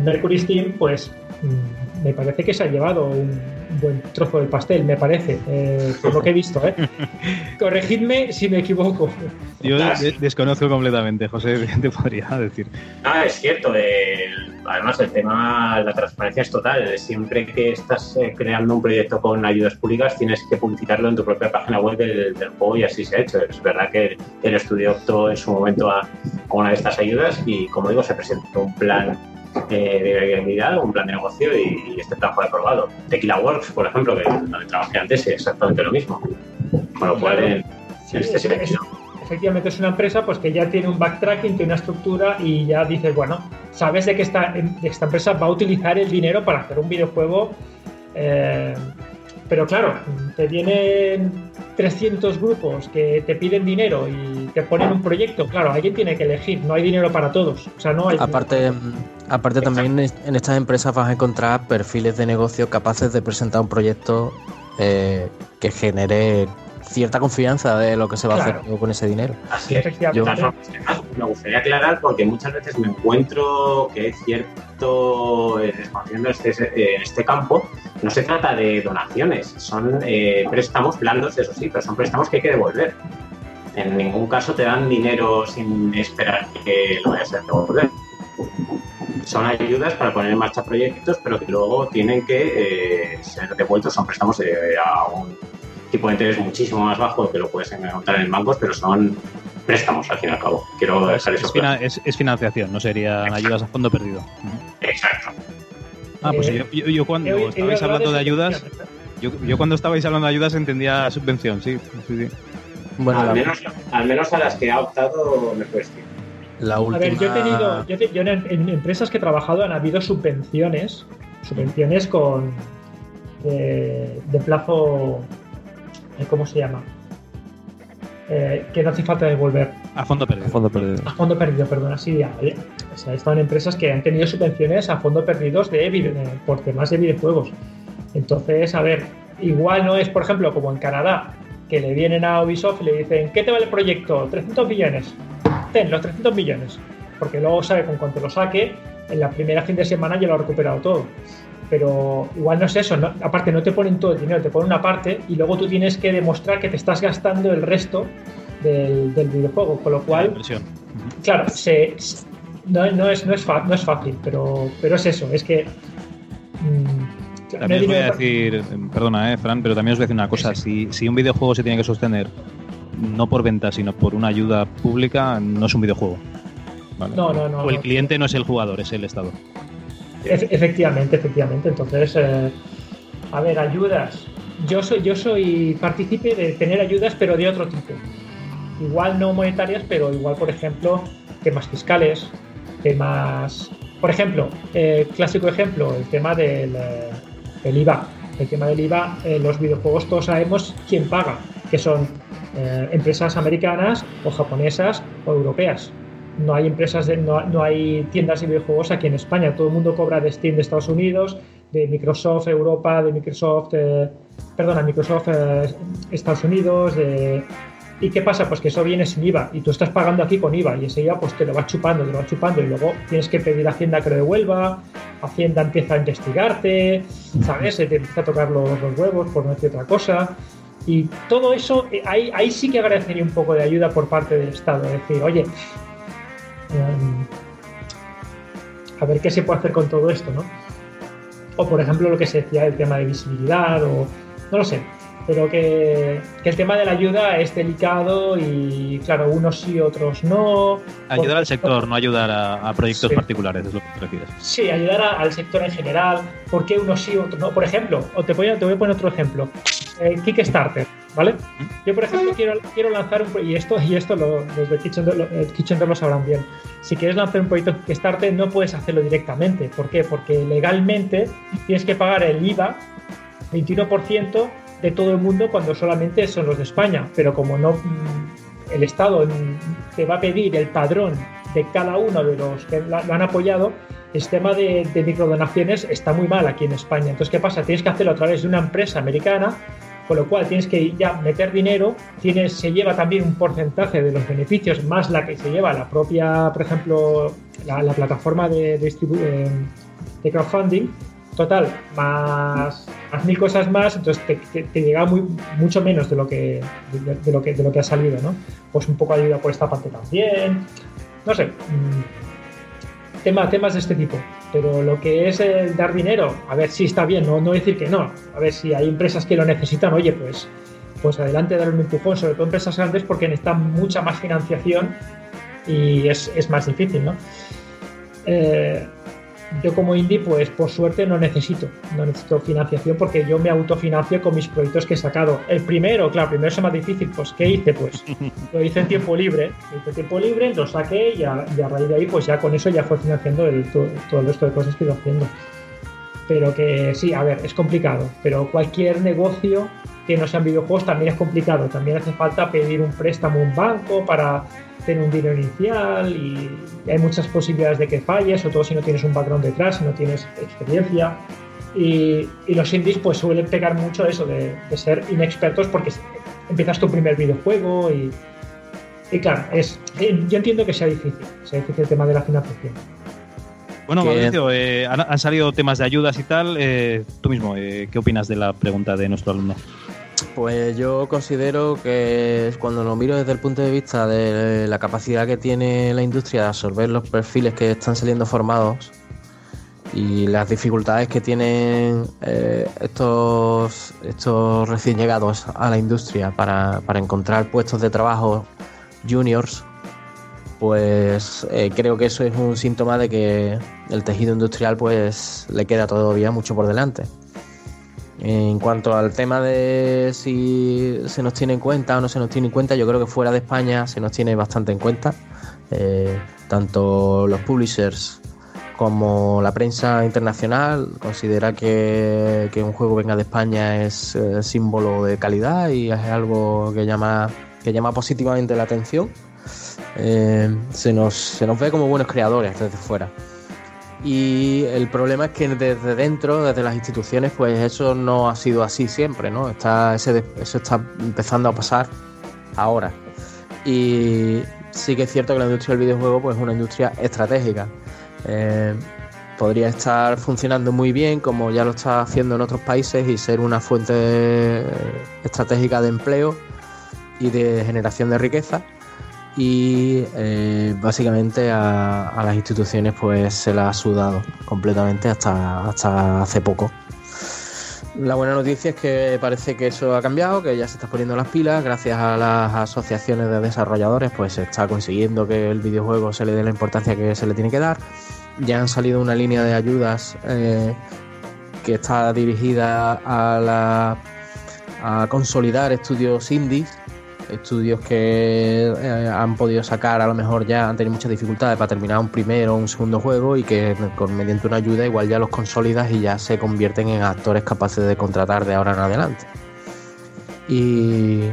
Mercury Steam, pues mm, me parece que se ha llevado un buen trozo del pastel, me parece, eh, por lo que he visto. ¿eh? Corregidme si me equivoco. Yo de- desconozco completamente, José, te podría decir. Ah, es cierto. el- además, el tema, la transparencia es total. Siempre que estás eh, creando un proyecto con ayudas públicas, tienes que publicitarlo en tu propia página web del, del juego y así se ha hecho. Es verdad que el estudio optó en su momento a, a una de estas ayudas y, como digo, se presentó un plan eh, de viabilidad, un plan de negocio y, y este plan fue aprobado. Tequila Works, por ejemplo, que donde trabajé antes, es exactamente lo mismo. Con lo cual, en, Sí, en este es- efectivamente es una empresa pues que ya tiene un backtracking, tiene una estructura y ya dices, bueno, sabes de que esta, de esta empresa va a utilizar el dinero para hacer un videojuego. eh, pero claro, te vienen 300 grupos que te piden dinero y te ponen un proyecto. Claro, alguien tiene que elegir, no hay dinero para todos. O sea, no hay. Aparte, aparte también en estas empresas vas a encontrar perfiles de negocio capaces de presentar un proyecto eh, que genere cierta confianza de lo que se va a Claro. hacer con ese dinero. Así es. Yo- me gustaría aclarar porque muchas veces me encuentro que hay cierto eh, desconocimiento en este, este campo. No se trata de donaciones, son eh, préstamos blandos, eso sí, pero son préstamos que hay que devolver. En ningún caso te dan dinero sin esperar que lo vayas a devolver. Son ayudas para poner en marcha proyectos, pero que luego tienen que eh, ser devueltos. Son préstamos eh, a un tipo de interés muchísimo más bajo que lo puedes encontrar en bancos, pero son préstamos al fin y al cabo. Quiero Es, dejar eso es claro. es- es financiación, no serían ayudas a fondo perdido. Exacto. Ah, pues Eh, yo, yo- yo cuando he estabais hablando de ayudas, yo, yo cuando estabais hablando de ayudas entendía subvención, sí. sí, sí. Bueno, al, menos, al menos a las que ha optado me cuesta. La A última. ver, yo he tenido, yo, te- yo en, en empresas que he trabajado han habido subvenciones, subvenciones con de, de plazo, eh, ¿cómo se llama? Eh, que no hace falta devolver. A fondo perdido. A fondo perdido. A fondo perdido, perdona, sí, ya, ya. O sea, en empresas que han tenido subvenciones a fondo perdidos de, eh, por temas de videojuegos. Entonces, a ver, igual no es, por ejemplo, como en Canadá, que le vienen a Ubisoft y le dicen, ¿qué te vale el proyecto? 300 millones. Ten, los 300 millones. Porque luego sabe con cuánto lo saque, en la primera fin de semana ya lo ha recuperado todo. Pero igual no es eso, ¿no? aparte no te ponen todo el dinero, te ponen una parte y luego tú tienes que demostrar que te estás gastando el resto del, del videojuego, con lo cual Inversión. Claro, se, se- no, no es, no, es fa- no es fácil, pero, pero es eso, es que... mm, También os voy a decir, eh, perdona, eh, Fran, pero también os voy a decir una cosa. Si, si un videojuego se tiene que sostener no por venta, sino por una ayuda pública, no es un videojuego. ¿vale? No, no, no, O el cliente no es el jugador, es el Estado. Efe- efectivamente, efectivamente. Entonces, eh, a ver, ayudas. Yo soy, yo soy partícipe de tener ayudas, pero de otro tipo. Igual no monetarias, pero igual, por ejemplo, temas fiscales, temas... Por ejemplo, eh, clásico ejemplo, el tema del, eh, del IVA. El tema del IVA, en los videojuegos todos sabemos quién paga, que son eh, empresas americanas o japonesas o europeas. No hay empresas, de, no, no hay tiendas de videojuegos aquí en España. Todo el mundo cobra de Steam de Estados Unidos, de Microsoft Europa, de Microsoft, eh, perdona, Microsoft eh, Estados Unidos, de, ¿Y qué pasa? Pues que eso viene sin IVA y tú estás pagando aquí con IVA y ese IVA pues te lo va chupando, te lo va chupando y luego tienes que pedir a Hacienda que lo devuelva, Hacienda empieza a investigarte, ¿sabes? Se te empieza a tocar los, los huevos por no decir otra cosa. Y todo eso, eh, ahí, ahí sí que agradecería un poco de ayuda por parte del Estado. Es decir, oye, a ver qué se puede hacer con todo esto, ¿no? O por ejemplo lo que se decía del tema de visibilidad, o no lo sé, pero que, que el tema de la ayuda es delicado y claro, unos sí, otros no. Ayudar al sector, no ayudar a, a proyectos Sí. particulares, es lo que te refieres. Sí, ayudar a- al sector en general, por qué unos sí, otros no. Por ejemplo, o te voy a, te voy a poner otro ejemplo, eh, Kickstarter, ¿vale? Yo, por ejemplo, quiero, quiero lanzar un y esto y esto lo, los de Kitchen, lo, eh, Kitchen lo sabrán bien. Si quieres lanzar un proyecto Kickstarter, no puedes hacerlo directamente. ¿Por qué? Porque legalmente tienes que pagar el IVA 21% de todo el mundo cuando solamente son los de España. Pero como no mm, el Estado te va a pedir el padrón de cada uno de los que lo han apoyado, el sistema de, de microdonaciones está muy mal aquí en España. Entonces, ¿qué pasa? Tienes que hacerlo a través de una empresa americana, con lo cual tienes que ya meter dinero, tienes, se lleva también un porcentaje de los beneficios más la que se lleva la propia, por ejemplo, la, la plataforma eh, de crowdfunding Total, más, mil cosas más, entonces te, llega muy, mucho menos de lo, que, de, de lo que de lo que ha salido, ¿no? Pues un poco ayuda por esta parte también. No sé. mm, tema, temas de este tipo. Pero lo que es el dar dinero, a ver si está bien, no, no decir que no. A ver si hay empresas que lo necesitan, oye, pues, pues adelante, dar un empujón, sobre todo empresas grandes, porque necesitan mucha más financiación y es, es más difícil, ¿no? Eh, yo como indie, pues por suerte no necesito, no necesito financiación porque yo me autofinancio con mis proyectos que he sacado. El primero, claro, primero es más difícil, pues ¿qué hice? Pues lo hice en tiempo libre, lo hice en tiempo libre, lo saqué y a, y a raíz de ahí, pues ya con eso ya fue financiando el, todo, todo el resto de cosas que he ido haciendo. Pero que sí, a ver, es complicado, pero cualquier negocio que no sean videojuegos también es complicado, también hace falta pedir un préstamo a un banco para tener un dinero inicial y hay muchas posibilidades de que falles, sobre todo si no tienes un background detrás, si no tienes experiencia. Y, y los indies pues suelen pegar mucho eso de, de ser inexpertos porque empiezas tu primer videojuego y, y claro, es, yo entiendo que sea difícil, sea difícil el tema de la financiación. Bueno, Mauricio, eh, han, han salido temas de ayudas y tal. eh, tú mismo, eh, ¿qué opinas de la pregunta de nuestro alumno? Pues yo considero que cuando lo miro desde el punto de vista de la capacidad que tiene la industria de absorber los perfiles que están saliendo formados y las dificultades que tienen eh, estos, estos recién llegados a la industria para, para encontrar puestos de trabajo juniors, pues eh, creo que eso es un síntoma de que el tejido industrial pues le queda todavía mucho por delante. En cuanto al tema de si se nos tiene en cuenta o no se nos tiene en cuenta, yo creo que fuera de España se nos tiene bastante en cuenta. Eh, tanto los publishers como la prensa internacional considera que, que un juego venga de España es eh, símbolo de calidad y es algo que llama, que llama positivamente la atención. Eh, se, nos, se nos ve como buenos creadores desde fuera. Y el problema es que desde dentro, desde las instituciones, pues eso no ha sido así siempre, ¿no? Eso está empezando a pasar ahora. Y sí que es cierto que la industria del videojuego pues, es una industria estratégica. Eh, podría estar funcionando muy bien como ya lo está haciendo en otros países y ser una fuente estratégica de empleo y de generación de riqueza y eh, básicamente a, las instituciones pues se la ha sudado completamente hasta, hasta hace poco. La buena noticia es que parece que eso ha cambiado, que ya se está poniendo las pilas, gracias a las asociaciones de desarrolladores pues se está consiguiendo que el videojuego se le dé la importancia que se le tiene que dar. Ya han salido una línea de ayudas eh, que está dirigida a, a consolidar estudios indies estudios que eh, han podido sacar a lo mejor ya han tenido muchas dificultades para terminar un primero o un segundo juego y que con, mediante una ayuda igual ya los consolidas y ya se convierten en actores capaces de contratar de ahora en adelante. Y,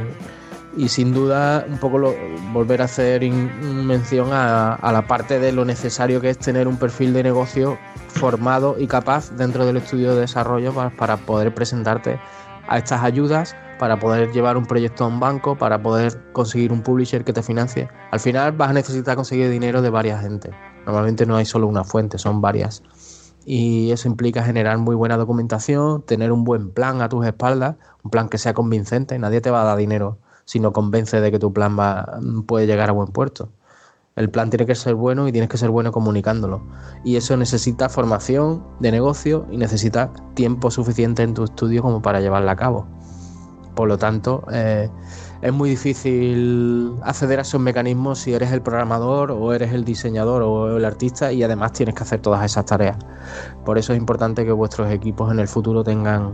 y sin duda un poco lo- volver a hacer mención a, la parte de lo necesario que es tener un perfil de negocio formado y capaz dentro del estudio de desarrollo para poder presentarte a estas ayudas para poder llevar un proyecto a un banco, para poder conseguir un publisher que te financie. Al final vas a necesitar conseguir dinero de varias gente. Normalmente no hay solo una fuente, son varias. Y eso implica generar muy buena documentación, tener un buen plan a tus espaldas, un plan que sea convincente. Nadie te va a dar dinero si no convence de que tu plan va, puede llegar a buen puerto. El plan tiene que ser bueno y tienes que ser bueno comunicándolo. Y eso necesita formación de negocio y necesita tiempo suficiente en tu estudio como para llevarla a cabo. Por lo tanto, eh, es muy difícil acceder a esos mecanismos si eres el programador o eres el diseñador o el artista y además tienes que hacer todas esas tareas. Por eso es importante que vuestros equipos en el futuro tengan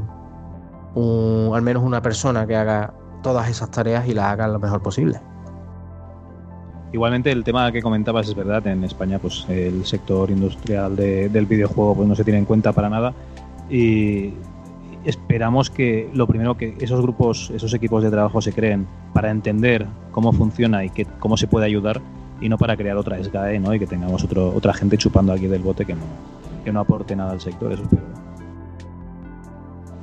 al menos una persona que haga todas esas tareas y las haga lo mejor posible. Igualmente el tema que comentabas es verdad, en España pues el sector industrial de- del videojuego pues no se tiene en cuenta para nada y esperamos que lo primero que esos grupos, esos equipos de trabajo se creen para entender cómo funciona y que, cómo se puede ayudar y no para crear otra SGAE ¿no? y que tengamos otro, otra gente chupando aquí del bote que no, que no aporte nada al sector, eso espero.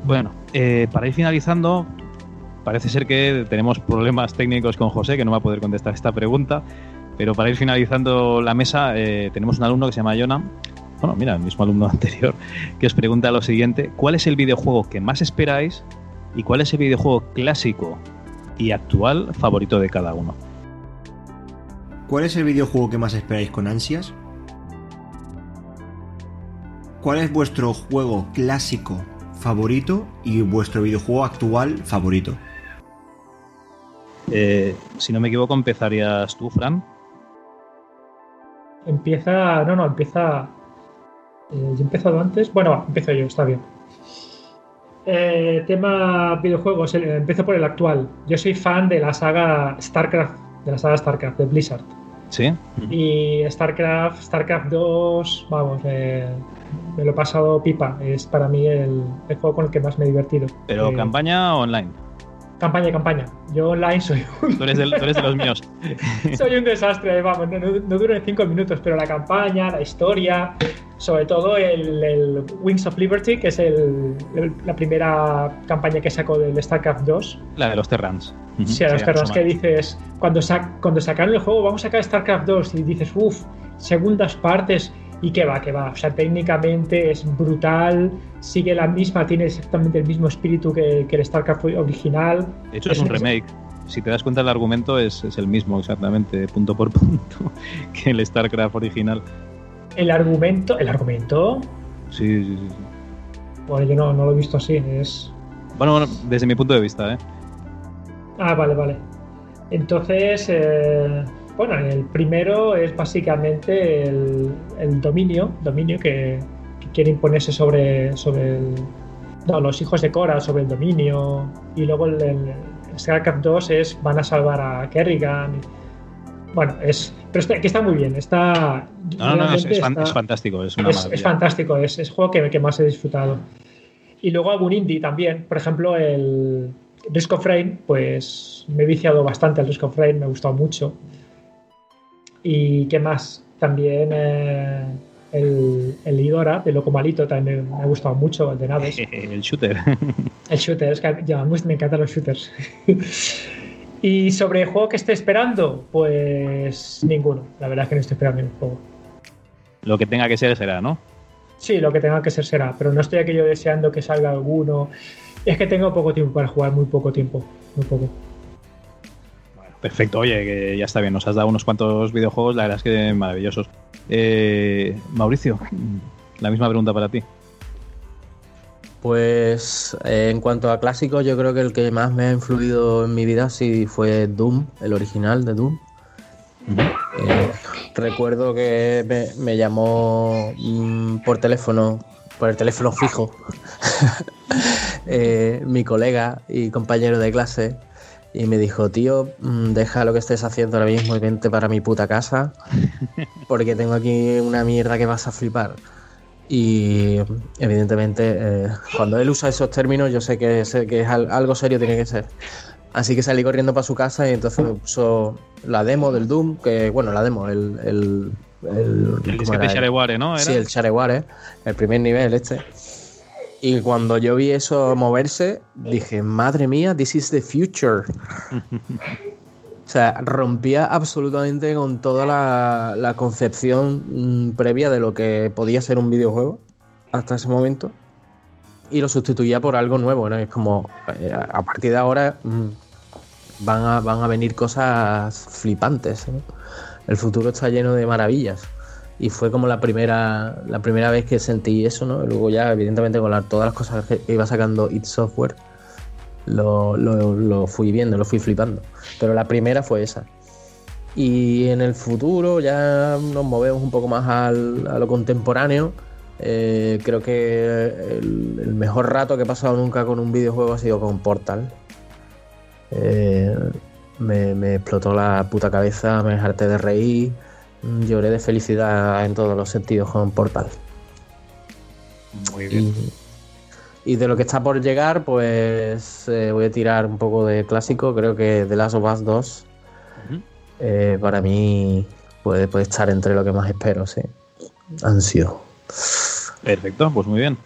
Bueno, eh, para ir finalizando, parece ser que tenemos problemas técnicos con José, que no va a poder contestar esta pregunta, pero para ir finalizando la mesa, eh, tenemos un alumno que se llama Jonah, bueno, mira, el mismo alumno anterior, que os pregunta lo siguiente, ¿cuál es el videojuego que más esperáis y cuál es el videojuego clásico y actual favorito de cada uno? ¿Cuál es el videojuego que más esperáis con ansias? ¿Cuál es vuestro juego clásico favorito y vuestro videojuego actual favorito? Eh, si no me equivoco, empezarías tú, Fran. Empieza. No, no, empieza. Eh, ¿Yo he empezado antes? Bueno, va, empiezo yo, está bien. Eh, tema videojuegos, empiezo por el actual. Yo soy fan de la saga StarCraft, de la saga StarCraft, de Blizzard. ¿Sí? Y StarCraft, StarCraft 2, vamos, eh, me lo he pasado pipa. Es para mí el, el juego con el que más me he divertido. ¿Pero Eh, campaña o online? Campaña, campaña. Yo online soy un, Tú eres, del- tú eres de los míos. soy un desastre, vamos, no, no, no dura ni cinco minutos, pero la campaña, la historia, sobre todo el, el Wings of Liberty, que es el- el- la primera campaña que sacó del StarCraft 2. La de los Terrans. Sí, a los sí, eso que dices, cuando, sac- cuando sacaron el juego, vamos a sacar StarCraft 2 y dices, uff, segundas partes, y que va, que va. O sea, técnicamente es brutal, sigue la misma, tiene exactamente el mismo espíritu que, que el StarCraft original. De hecho, es un remake. Si te das cuenta, el argumento es, es el mismo exactamente, punto por punto, que el StarCraft original. El argumento, el argumento, Sí, sí, sí. bueno, yo no, no lo he visto así, es... Bueno, bueno, desde mi punto de vista, ¿eh? Ah, vale, vale. Entonces, eh, bueno, el primero es básicamente el, el dominio, dominio que, que quiere imponerse sobre, sobre el- no, los hijos de Cora, sobre el dominio. Y luego el, el StarCraft 2 es van a salvar a Kerrigan. Bueno, es, pero está, que está muy bien. Está, No, no, es, es está- es fantástico, es una es, fantástico, es, juego que, que más he disfrutado. Y luego algún indie también, por ejemplo, el Risk of Rain, pues me he viciado bastante al Risk of Rain, me ha gustado mucho. Y qué más, también eh, el, el Idora de Loco Malito también me, me ha gustado mucho, el de naves. el shooter. El shooter, es que ya, me encantan los shooters. y sobre el juego que estoy esperando, pues ninguno. La verdad es que no estoy esperando ningún juego. Lo que tenga que ser será, ¿no? Sí, lo que tenga que ser será, pero no estoy aquello deseando que salga alguno. Es que tengo poco tiempo para jugar, muy poco tiempo, muy poco. Perfecto, oye, que ya está bien, nos has dado unos cuantos videojuegos, la verdad es que maravillosos. Eh, Mauricio, la misma pregunta para ti. Pues eh, en cuanto a clásicos, yo creo que el que más me ha influido en mi vida sí fue Doom, el original de Doom. Eh, recuerdo que me, me llamó mm, por teléfono, por el teléfono fijo, eh, mi colega y compañero de clase y me dijo, tío, mm, deja lo que estés haciendo ahora mismo y vente para mi puta casa porque tengo aquí una mierda que vas a flipar. Y evidentemente, eh, cuando él usa esos términos, yo sé que, sé que es al- algo serio tiene que ser. Así que salí corriendo para su casa y entonces me puso la demo del Doom, que bueno, la demo, el... El, el, El ¿cómo disquete era? Shareware, ¿no? ¿Era? Sí, el Shareware, el primer nivel este. Y cuando yo vi eso moverse, dije, madre mía, this is the future. O sea, rompía absolutamente con toda la, la concepción mm, previa de lo que podía ser un videojuego hasta ese momento y lo sustituía por algo nuevo. ¿no? Es como, eh, a partir de ahora mm, van, a, van a venir cosas flipantes. El futuro está lleno de maravillas. Y fue como la primera, la primera vez que sentí eso, ¿no? Luego ya, evidentemente, con la- todas las cosas que iba sacando id Software, lo, lo- lo fui viendo, lo fui flipando. Pero la primera fue esa. Y en el futuro ya nos movemos un poco más al- a lo contemporáneo. Eh, creo que el, el mejor rato que he pasado nunca con un videojuego ha sido con Portal. Eh, me, me explotó la puta cabeza, me harté de reír, lloré de felicidad en todos los sentidos con Portal. Muy bien. Y, y de lo que está por llegar, pues eh, voy a tirar un poco de clásico. Creo que The Last of Us 2 eh, para mí puede, puede estar entre lo que más espero, sí. Ansio. Perfecto, pues muy bien.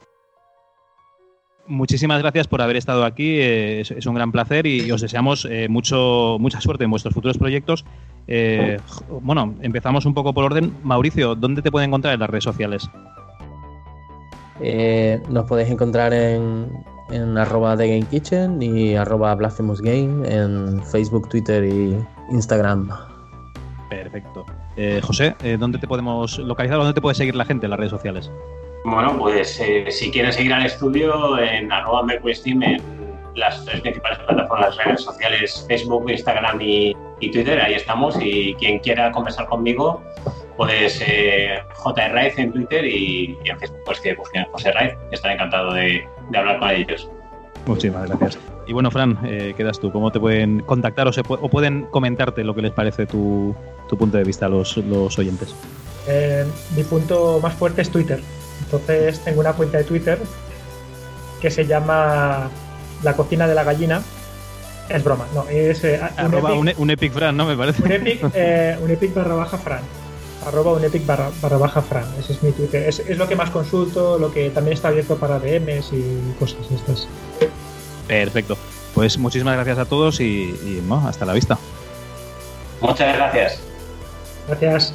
Muchísimas gracias por haber estado aquí, eh, es, es un gran placer y os deseamos eh, mucho, mucha suerte en vuestros futuros proyectos. Eh, bueno, empezamos un poco por orden. Mauricio, ¿dónde te pueden encontrar en las redes sociales? Eh, nos podéis encontrar en, en arroba The Game Kitchen y arroba Blasphemous Game en Facebook, Twitter y Instagram. Perfecto. Eh, José, eh, ¿dónde te podemos localizar? ¿Dónde te puede seguir la gente en las redes sociales? Bueno, pues eh, si quieren seguir al estudio en arroba mercuestim en las tres principales plataformas de redes sociales, Facebook, Instagram y, y Twitter, ahí estamos. Y quien quiera conversar conmigo, pues eh, JRaiz en Twitter y, y en Facebook, pues que busquen José Raiz. Estaré encantado de, de hablar con ellos. Muchísimas gracias. Y bueno, Fran, eh, quedas tú. ¿Cómo te pueden contactar o, se pu- o pueden comentarte lo que les parece tu, tu punto de vista a los, los oyentes? Eh, mi punto más fuerte es Twitter. Entonces tengo una cuenta de Twitter que se llama La cocina de la gallina. Es broma, no, es eh, un epic- un, un Epic Fran, ¿no? Me parece. un epic, eh, un epic barra baja Fran. Arroba un epic barra, barra baja Fran. Ese es mi Twitter. Es, es lo que más consulto, lo que también está abierto para DMs y cosas estas. Perfecto. Pues muchísimas gracias a todos y, y, bueno, hasta la vista. Muchas gracias. Gracias.